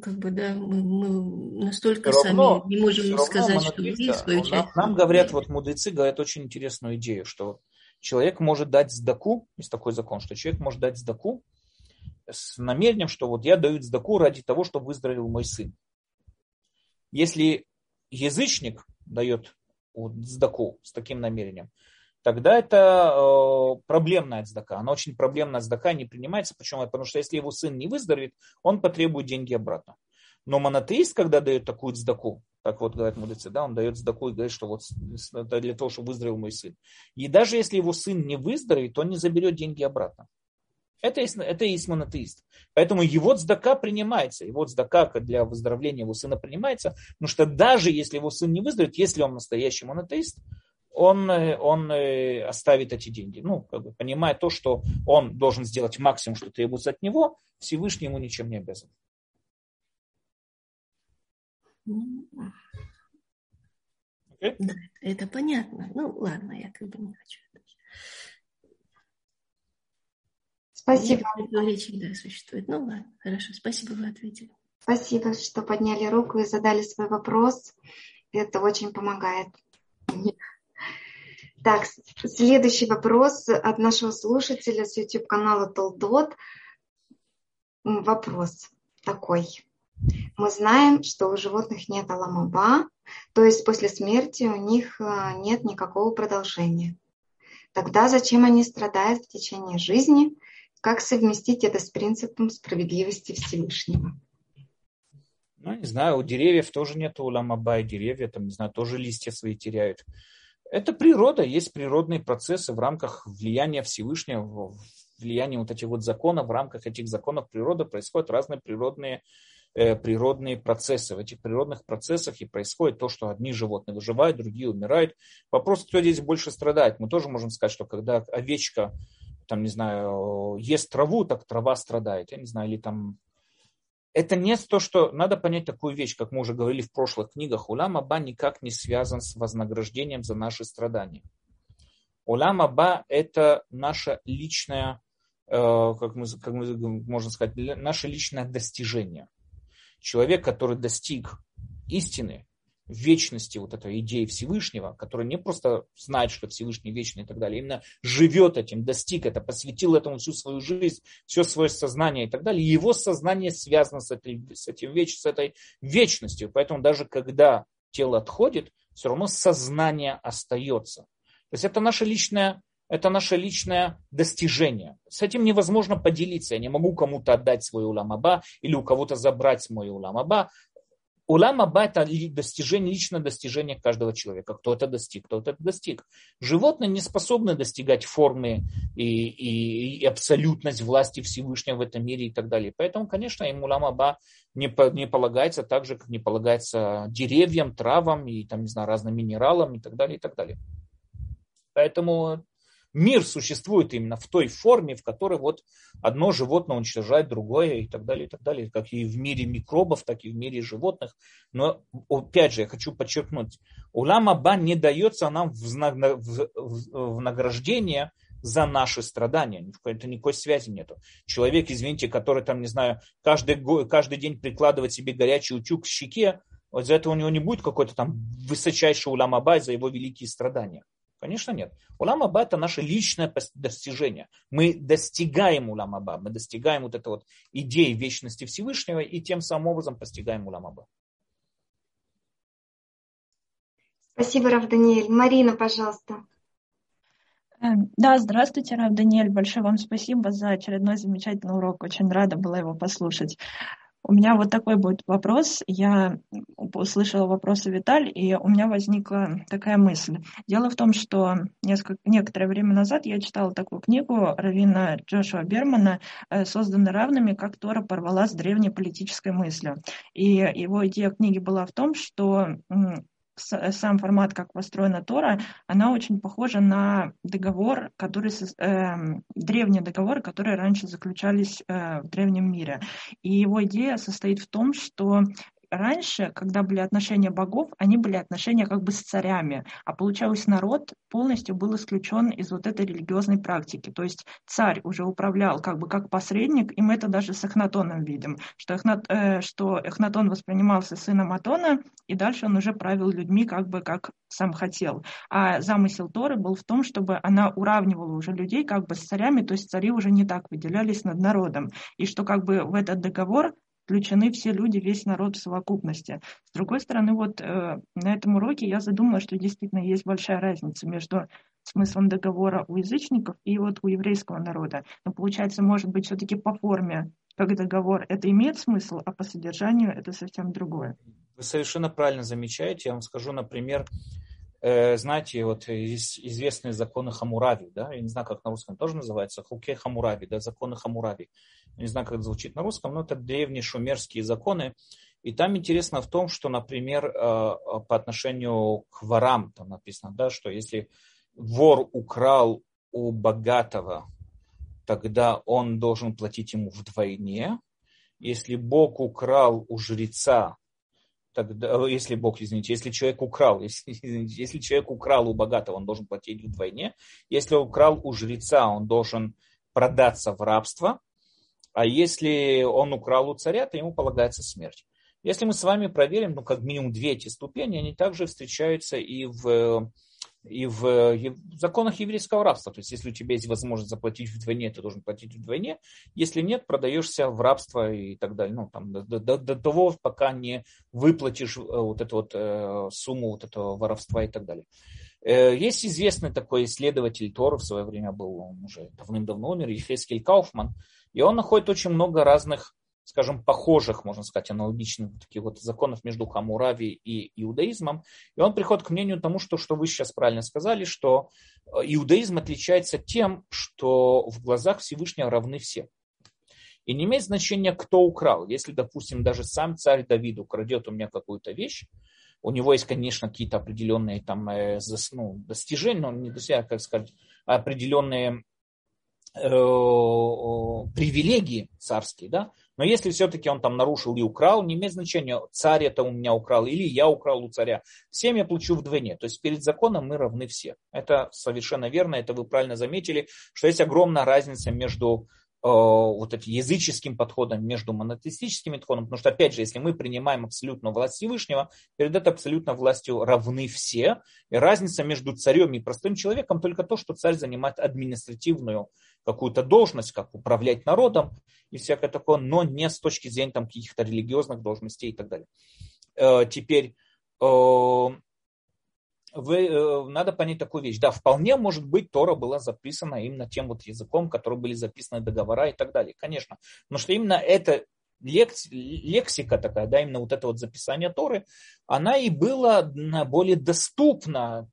как бы, да, мы, мы настолько равно, сами не можем сказать, что мы свою часть. Нам, нам говорят, вот мудрецы говорят очень интересную идею, что человек может дать сдаку, есть такой закон, что человек может дать сдаку с намерением, что вот я даю сдаку ради того, чтобы выздоровел мой сын. Если язычник дает вот сдаку с таким намерением, тогда это э, проблемная цдака. Она очень проблемная цдака, не принимается. Почему? Потому что если его сын не выздоровеет, он потребует деньги обратно. Но монотеист, когда дает такую цдаку, так вот говорят мудрецы, да, он дает сдаку и говорит, что вот это для того, чтобы выздоровел мой сын. И даже если его сын не выздоровеет, он не заберет деньги обратно. Это есть, это есть монотеист. Поэтому его цдака принимается. Его цдака для выздоровления его сына принимается. Потому что даже если его сын не выздоровеет, если он настоящий монотеист, он, он э, оставит эти деньги. Ну, как бы, понимая то, что он должен сделать максимум, что требуется от него, Всевышний ему ничем не обязан. Okay? Да, это понятно. Ну, ладно, я как бы не хочу. Спасибо. Противоречий, да, существует. Ну, ладно, хорошо. Спасибо, вы ответили. Спасибо, что подняли руку и задали свой вопрос. Это очень помогает. Так, следующий вопрос от нашего слушателя с YouTube-канала Толдот. Вопрос такой. Мы знаем, что у животных нет аламаба, то есть после смерти у них э, нет никакого продолжения. Тогда зачем они страдают в течение жизни? Как совместить это с принципом справедливости Всевышнего? Ну, не знаю, у деревьев тоже нет уламаба, и деревья, там, не знаю, тоже листья свои теряют. Это природа, есть природные процессы в рамках влияния Всевышнего, влияния вот этих вот законов, в рамках этих законов природы происходят разные природные Э, природные процессы. В этих природных процессах и происходит то, что одни животные выживают, другие умирают. Вопрос, кто здесь больше страдает. Мы тоже можем сказать, что когда овечка, там, не знаю, ест траву, так трава страдает. Я не знаю, или там это не то, что надо понять такую вещь, как мы уже говорили в прошлых книгах. Улам Аба никак не связан с вознаграждением за наши страдания. Улам Аба – это наше личное, э, как мы, как мы можно сказать, наше личное достижение человек, который достиг истины, вечности вот этой идеи Всевышнего, который не просто знает, что Всевышний вечный и так далее, именно живет этим, достиг это, посвятил этому всю свою жизнь, все свое сознание и так далее. Его сознание связано с, этой, с, этим веч, с этой вечностью. Поэтому даже когда тело отходит, все равно сознание остается. То есть это наше личное это наше личное достижение. С этим невозможно поделиться. Я не могу кому-то отдать свой уламаба или у кого-то забрать мой уламаба. Улам Аба – это достижение, личное достижение каждого человека. Кто это достиг, кто это достиг. Животные не способны достигать формы и, и, и абсолютность власти Всевышнего в этом мире и так далее. Поэтому, конечно, им Улам Аба не, не полагается так же, как не полагается деревьям, травам и там, не знаю, разным минералам и так далее, и так далее. Поэтому мир существует именно в той форме, в которой вот одно животное уничтожает другое и так далее, и так далее, как и в мире микробов, так и в мире животных. Но опять же, я хочу подчеркнуть, улама ба не дается нам в, награждение за наши страдания. Это никакой связи нету. Человек, извините, который там, не знаю, каждый, каждый день прикладывает себе горячий утюг к щеке, вот за это у него не будет какой-то там высочайший улам за его великие страдания. Конечно, нет. Улам Аба – это наше личное достижение. Мы достигаем Улам Аба, мы достигаем вот этой вот идеи вечности Всевышнего и тем самым образом постигаем Улам Аба. Спасибо, Рав Даниэль. Марина, пожалуйста. Эм, да, здравствуйте, Рав Даниэль. Большое вам спасибо за очередной замечательный урок. Очень рада была его послушать. У меня вот такой будет вопрос. Я услышала вопросы Виталь, и у меня возникла такая мысль. Дело в том, что несколько, некоторое время назад я читала такую книгу Равина Джошуа Бермана э, «Созданы равными, как Тора порвала с древней политической мыслью». И его идея книги была в том, что сам формат, как построена Тора, она очень похожа на договор, который, э, древние договоры, которые раньше заключались э, в древнем мире. И его идея состоит в том, что раньше, когда были отношения богов, они были отношения как бы с царями, а получалось народ полностью был исключен из вот этой религиозной практики. То есть царь уже управлял как бы как посредник, и мы это даже с Эхнатоном видим, что, Эхнат, э, что Эхнатон воспринимался сыном Атона, и дальше он уже правил людьми как бы как сам хотел. А замысел Торы был в том, чтобы она уравнивала уже людей как бы с царями, то есть цари уже не так выделялись над народом, и что как бы в этот договор включены все люди, весь народ в совокупности. С другой стороны, вот э, на этом уроке я задумала, что действительно есть большая разница между смыслом договора у язычников и вот у еврейского народа. Но получается, может быть, все-таки по форме, как договор, это имеет смысл, а по содержанию это совсем другое. Вы совершенно правильно замечаете. Я вам скажу, например, знаете, вот известные законы Хамурави, да, я не знаю, как на русском тоже называется, Хуке Хамурави, да, законы Хамурави не знаю, как это звучит на русском, но это древние шумерские законы. И там интересно в том, что, например, э, по отношению к ворам, там написано, да, что если вор украл у богатого, тогда он должен платить ему вдвойне. Если Бог украл у жреца, тогда, э, если Бог, извините, если человек украл, если, если человек украл у богатого, он должен платить вдвойне. Если украл у жреца, он должен продаться в рабство. А если он украл у царя, то ему полагается смерть. Если мы с вами проверим, ну, как минимум две эти ступени, они также встречаются и в, и в, и в законах еврейского рабства. То есть, если у тебя есть возможность заплатить вдвойне, ты должен платить вдвойне. Если нет, продаешься в рабство и так далее. Ну, там, до, до, до того, пока не выплатишь э, вот эту вот э, сумму вот этого воровства и так далее. Э, есть известный такой исследователь Тора, в свое время был, он уже давным-давно умер, Ефескель Кауфман, и он находит очень много разных, скажем, похожих, можно сказать, аналогичных таких вот законов между Хамурави и иудаизмом. И он приходит к мнению тому, что, что вы сейчас правильно сказали, что э, иудаизм отличается тем, что в глазах Всевышнего равны все. И не имеет значения, кто украл. Если, допустим, даже сам царь Давид украдет у меня какую-то вещь, у него есть, конечно, какие-то определенные там, э, ну, достижения, но не достижения, как сказать, определенные Э, привилегии царские, да, но если все-таки он там нарушил и украл, не имеет значения, царь это у меня украл или я украл у царя, всем я плачу вдвойне. То есть перед законом мы равны все. Это совершенно верно, это вы правильно заметили, что есть огромная разница между вот этим языческим подходом между монотеистическим подходом, потому что, опять же, если мы принимаем абсолютную власть Всевышнего, перед этой абсолютной властью равны все, и разница между царем и простым человеком только то, что царь занимает административную какую-то должность, как управлять народом и всякое такое, но не с точки зрения там, каких-то религиозных должностей и так далее. Э, теперь э, вы, э, надо понять такую вещь. Да, вполне может быть, Тора была записана именно тем вот языком, который были записаны договора и так далее. Конечно. Но что именно это лексика такая, да, именно вот это вот записание Торы, она и была более доступна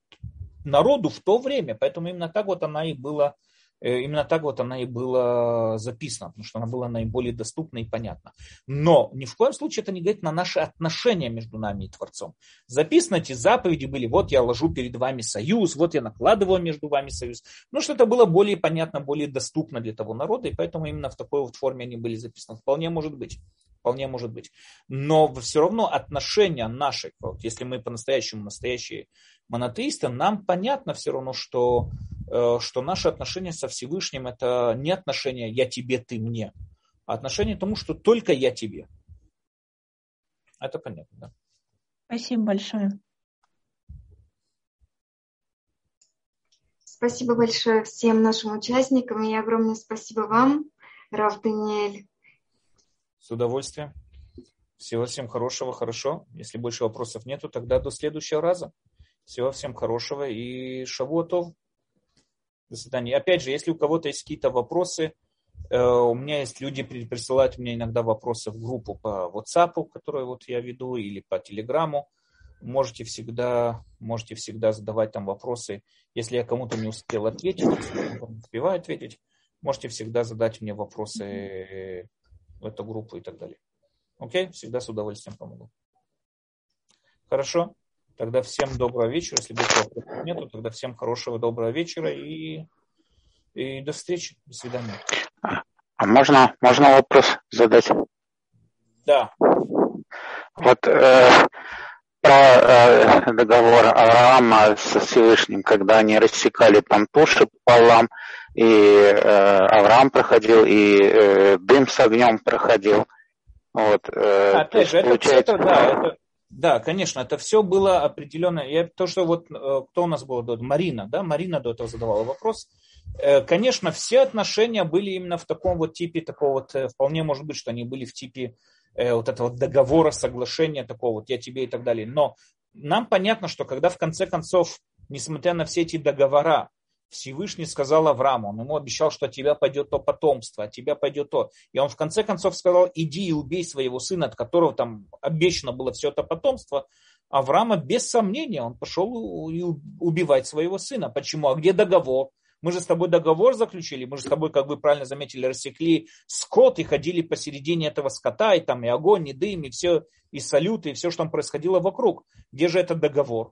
народу в то время, поэтому именно так вот она и была именно так вот она и была записана, потому что она была наиболее доступна и понятна. Но ни в коем случае это не говорит на наши отношения между нами и Творцом. Записаны эти заповеди были, вот я ложу перед вами союз, вот я накладываю между вами союз. Ну, что это было более понятно, более доступно для того народа, и поэтому именно в такой вот форме они были записаны. Вполне может быть. Вполне может быть. Но все равно отношения наши, вот, если мы по-настоящему настоящие монотеисты, нам понятно все равно, что Э, что наши отношения со Всевышним это не отношения «я тебе, ты мне», а отношения к тому, что только я тебе. Это понятно, да. Спасибо большое. Спасибо большое всем нашим участникам и огромное спасибо вам, Рав Даниэль. С удовольствием. Всего всем хорошего, хорошо. Если больше вопросов нету, тогда до следующего раза. Всего всем хорошего и шавуатов. Свидания. Опять же, если у кого-то есть какие-то вопросы, э, у меня есть люди, присылают мне иногда вопросы в группу по WhatsApp, которую вот я веду, или по Телеграму. Можете всегда, можете всегда задавать там вопросы. Если я кому-то не успел ответить, если не успеваю ответить, можете всегда задать мне вопросы в эту группу и так далее. Окей? Всегда с удовольствием помогу. Хорошо? Тогда всем доброго вечера. Если больше вопросов нету, тогда всем хорошего доброго вечера и, и до встречи. До свидания. А можно, можно вопрос задать? Да. Вот э, про э, договор Авраама со Всевышним, когда они рассекали там туши пополам, и э, Авраам проходил, и э, дым с огнем проходил. Вот, э, Опять же, это, получается... это, да, это, да, конечно, это все было определенно. Я, то, что вот э, кто у нас был до Марина, да, Марина до этого задавала вопрос. Э, конечно, все отношения были именно в таком вот типе, такого вот, э, вполне может быть, что они были в типе вот этого договора, соглашения такого вот, я тебе и так далее. Но нам понятно, что когда в конце концов, несмотря на все эти договора, Всевышний сказал Аврааму, он ему обещал, что от тебя пойдет то потомство, от тебя пойдет то. И он в конце концов сказал, иди и убей своего сына, от которого там обещано было все это потомство. Авраама без сомнения, он пошел убивать своего сына. Почему? А где договор? Мы же с тобой договор заключили, мы же с тобой, как вы правильно заметили, рассекли скот и ходили посередине этого скота, и там и огонь, и дым, и все, и салюты, и все, что там происходило вокруг. Где же этот договор?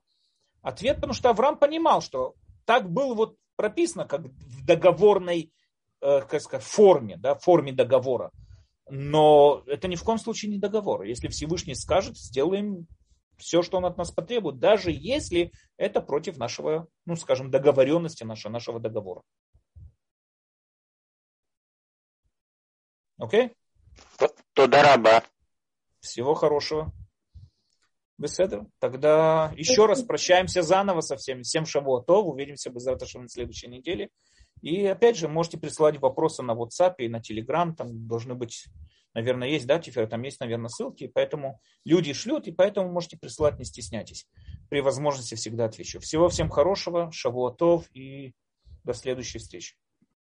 Ответ, потому что Авраам понимал, что так был вот прописано как в договорной э, как сказать, форме, да, форме договора. Но это ни в коем случае не договор. Если Всевышний скажет, сделаем все, что он от нас потребует, даже если это против нашего, ну, скажем, договоренности нашего, нашего договора. Окей? Okay? Всего хорошего. Беседа. Тогда еще раз прощаемся заново со всеми. Всем шавуатов. Увидимся завтра на следующей неделе. И опять же, можете присылать вопросы на WhatsApp и на Telegram. Там должны быть, наверное, есть, да, теперь там есть, наверное, ссылки. Поэтому люди шлют, и поэтому можете присылать, не стесняйтесь. При возможности всегда отвечу. Всего всем хорошего, шавуатов и до следующей встречи.